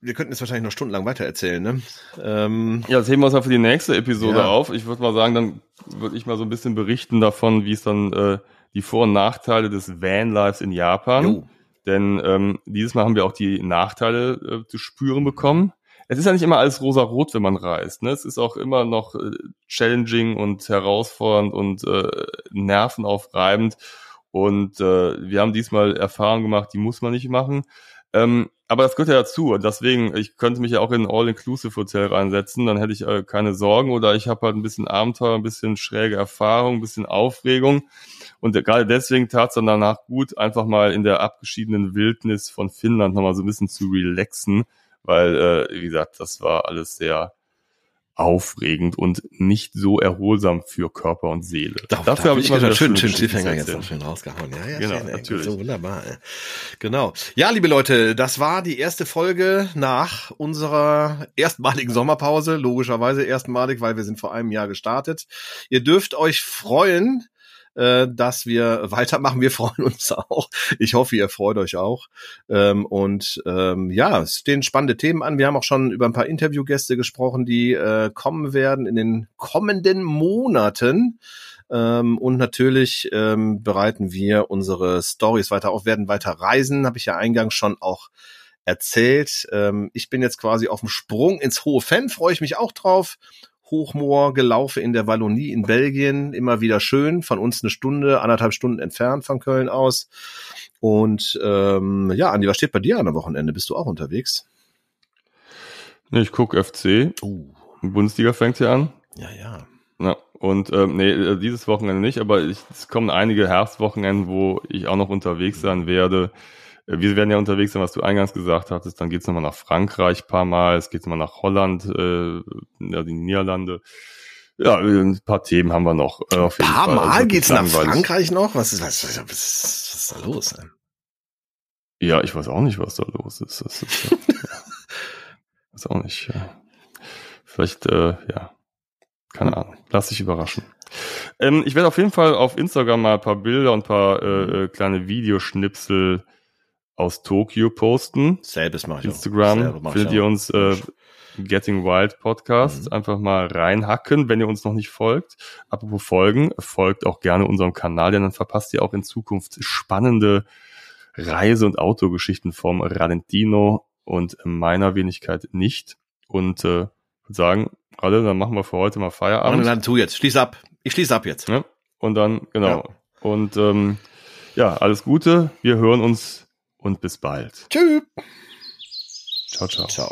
wir könnten jetzt wahrscheinlich noch stundenlang weiter erzählen, ne? Ähm, Ja, das heben wir uns mal für die nächste Episode Ja. auf. Ich würde mal sagen, dann würde ich mal so ein bisschen berichten davon, wie es dann äh, die Vor- und Nachteile des Vanlives in Japan. jo. Denn ähm, dieses Mal haben wir auch die Nachteile äh, zu spüren bekommen. es ist ja nicht immer alles rosa-rot, wenn man reist. Ne? Es ist auch immer noch äh, challenging und herausfordernd und äh, nervenaufreibend. Und äh, wir haben diesmal Erfahrungen gemacht, die muss man nicht machen. Ähm, aber das gehört ja dazu. Und deswegen, ich könnte mich ja auch in ein All-Inclusive-Hotel reinsetzen, dann hätte ich äh, keine Sorgen. Oder ich habe halt ein bisschen Abenteuer, ein bisschen schräge Erfahrung, ein bisschen Aufregung. Und gerade deswegen tat es dann danach gut, einfach mal in der abgeschiedenen Wildnis von Finnland nochmal so ein bisschen zu relaxen. Weil, äh, wie gesagt, das war alles sehr aufregend und nicht so erholsam für Körper und Seele. Doch, Dafür habe ich mal schönen Geschichten Cliffhanger jetzt noch schön rausgehauen. Ja, ja, Genau, schön, natürlich. So wunderbar. Genau. Ja, liebe Leute, das war die erste Folge nach unserer erstmaligen Sommerpause. Logischerweise erstmalig, weil wir sind vor einem Jahr gestartet. Ihr dürft euch freuen, äh, dass wir weitermachen. Wir freuen uns auch. Ich hoffe, ihr freut euch auch. Ähm, und ähm, ja, es stehen spannende Themen an. Wir haben auch schon über ein paar Interviewgäste gesprochen, die äh, kommen werden in den kommenden Monaten. Ähm, und natürlich ähm, bereiten wir unsere Stories weiter auf, werden weiter reisen, habe ich ja eingangs schon auch erzählt. Ähm, ich bin jetzt quasi auf dem Sprung ins hohe Fan, freue ich mich auch drauf. Hochmoor gelaufen in der Wallonie in Belgien, immer wieder schön, von uns eine Stunde, anderthalb Stunden entfernt von Köln aus. Und ähm, ja, Andi, was steht bei dir an am Wochenende? Bist du auch unterwegs? Nee, ich guck FC. Oh, Die Bundesliga fängt hier an. ja, ja. Ja, und ähm, nee, äh, dieses Wochenende nicht, aber ich, es kommen einige Herbstwochenenden, wo ich auch noch unterwegs sein werde. Wir werden ja unterwegs sein, was du eingangs gesagt hattest. Dann geht's nochmal nach Frankreich paar Mal, es geht nochmal nach Holland, äh, ja, die Niederlande. Ja, ein paar Themen haben wir noch. Äh, auf jeden Ein paar Fall. Also Mal wirklich geht's nach. Frankreich noch? Was ist, was, was, was, was ist da los? Ey? Ja, ich weiß auch nicht, was da los ist. Das ist ja, weiß auch nicht. Ja. Vielleicht, äh, ja, keine Ahnung. Lass dich überraschen. Ähm, ich werde auf jeden Fall auf Instagram mal ein paar Bilder und ein paar äh, äh, kleine Videoschnipsel aus Tokio posten. Selbes mache ich. Instagram mach ich findet ihr auch. uns äh, Getting Wild Podcast. Mhm. Einfach mal reinhacken, wenn ihr uns noch nicht folgt. Apropos folgen, folgt auch gerne unserem Kanal, denn dann verpasst ihr auch in Zukunft spannende Reise- und Autogeschichten vom Ralentino und meiner Wenigkeit nicht. Und äh, würde sagen, alle, dann machen wir für heute mal Und Feierabend. dann tu jetzt. Schließ ab. Ich schließe ab jetzt. Ja, und dann, genau. Ja. Und ähm, ja, alles Gute. Wir hören uns und bis bald. Tschüss. Ciao, ciao. Ciao.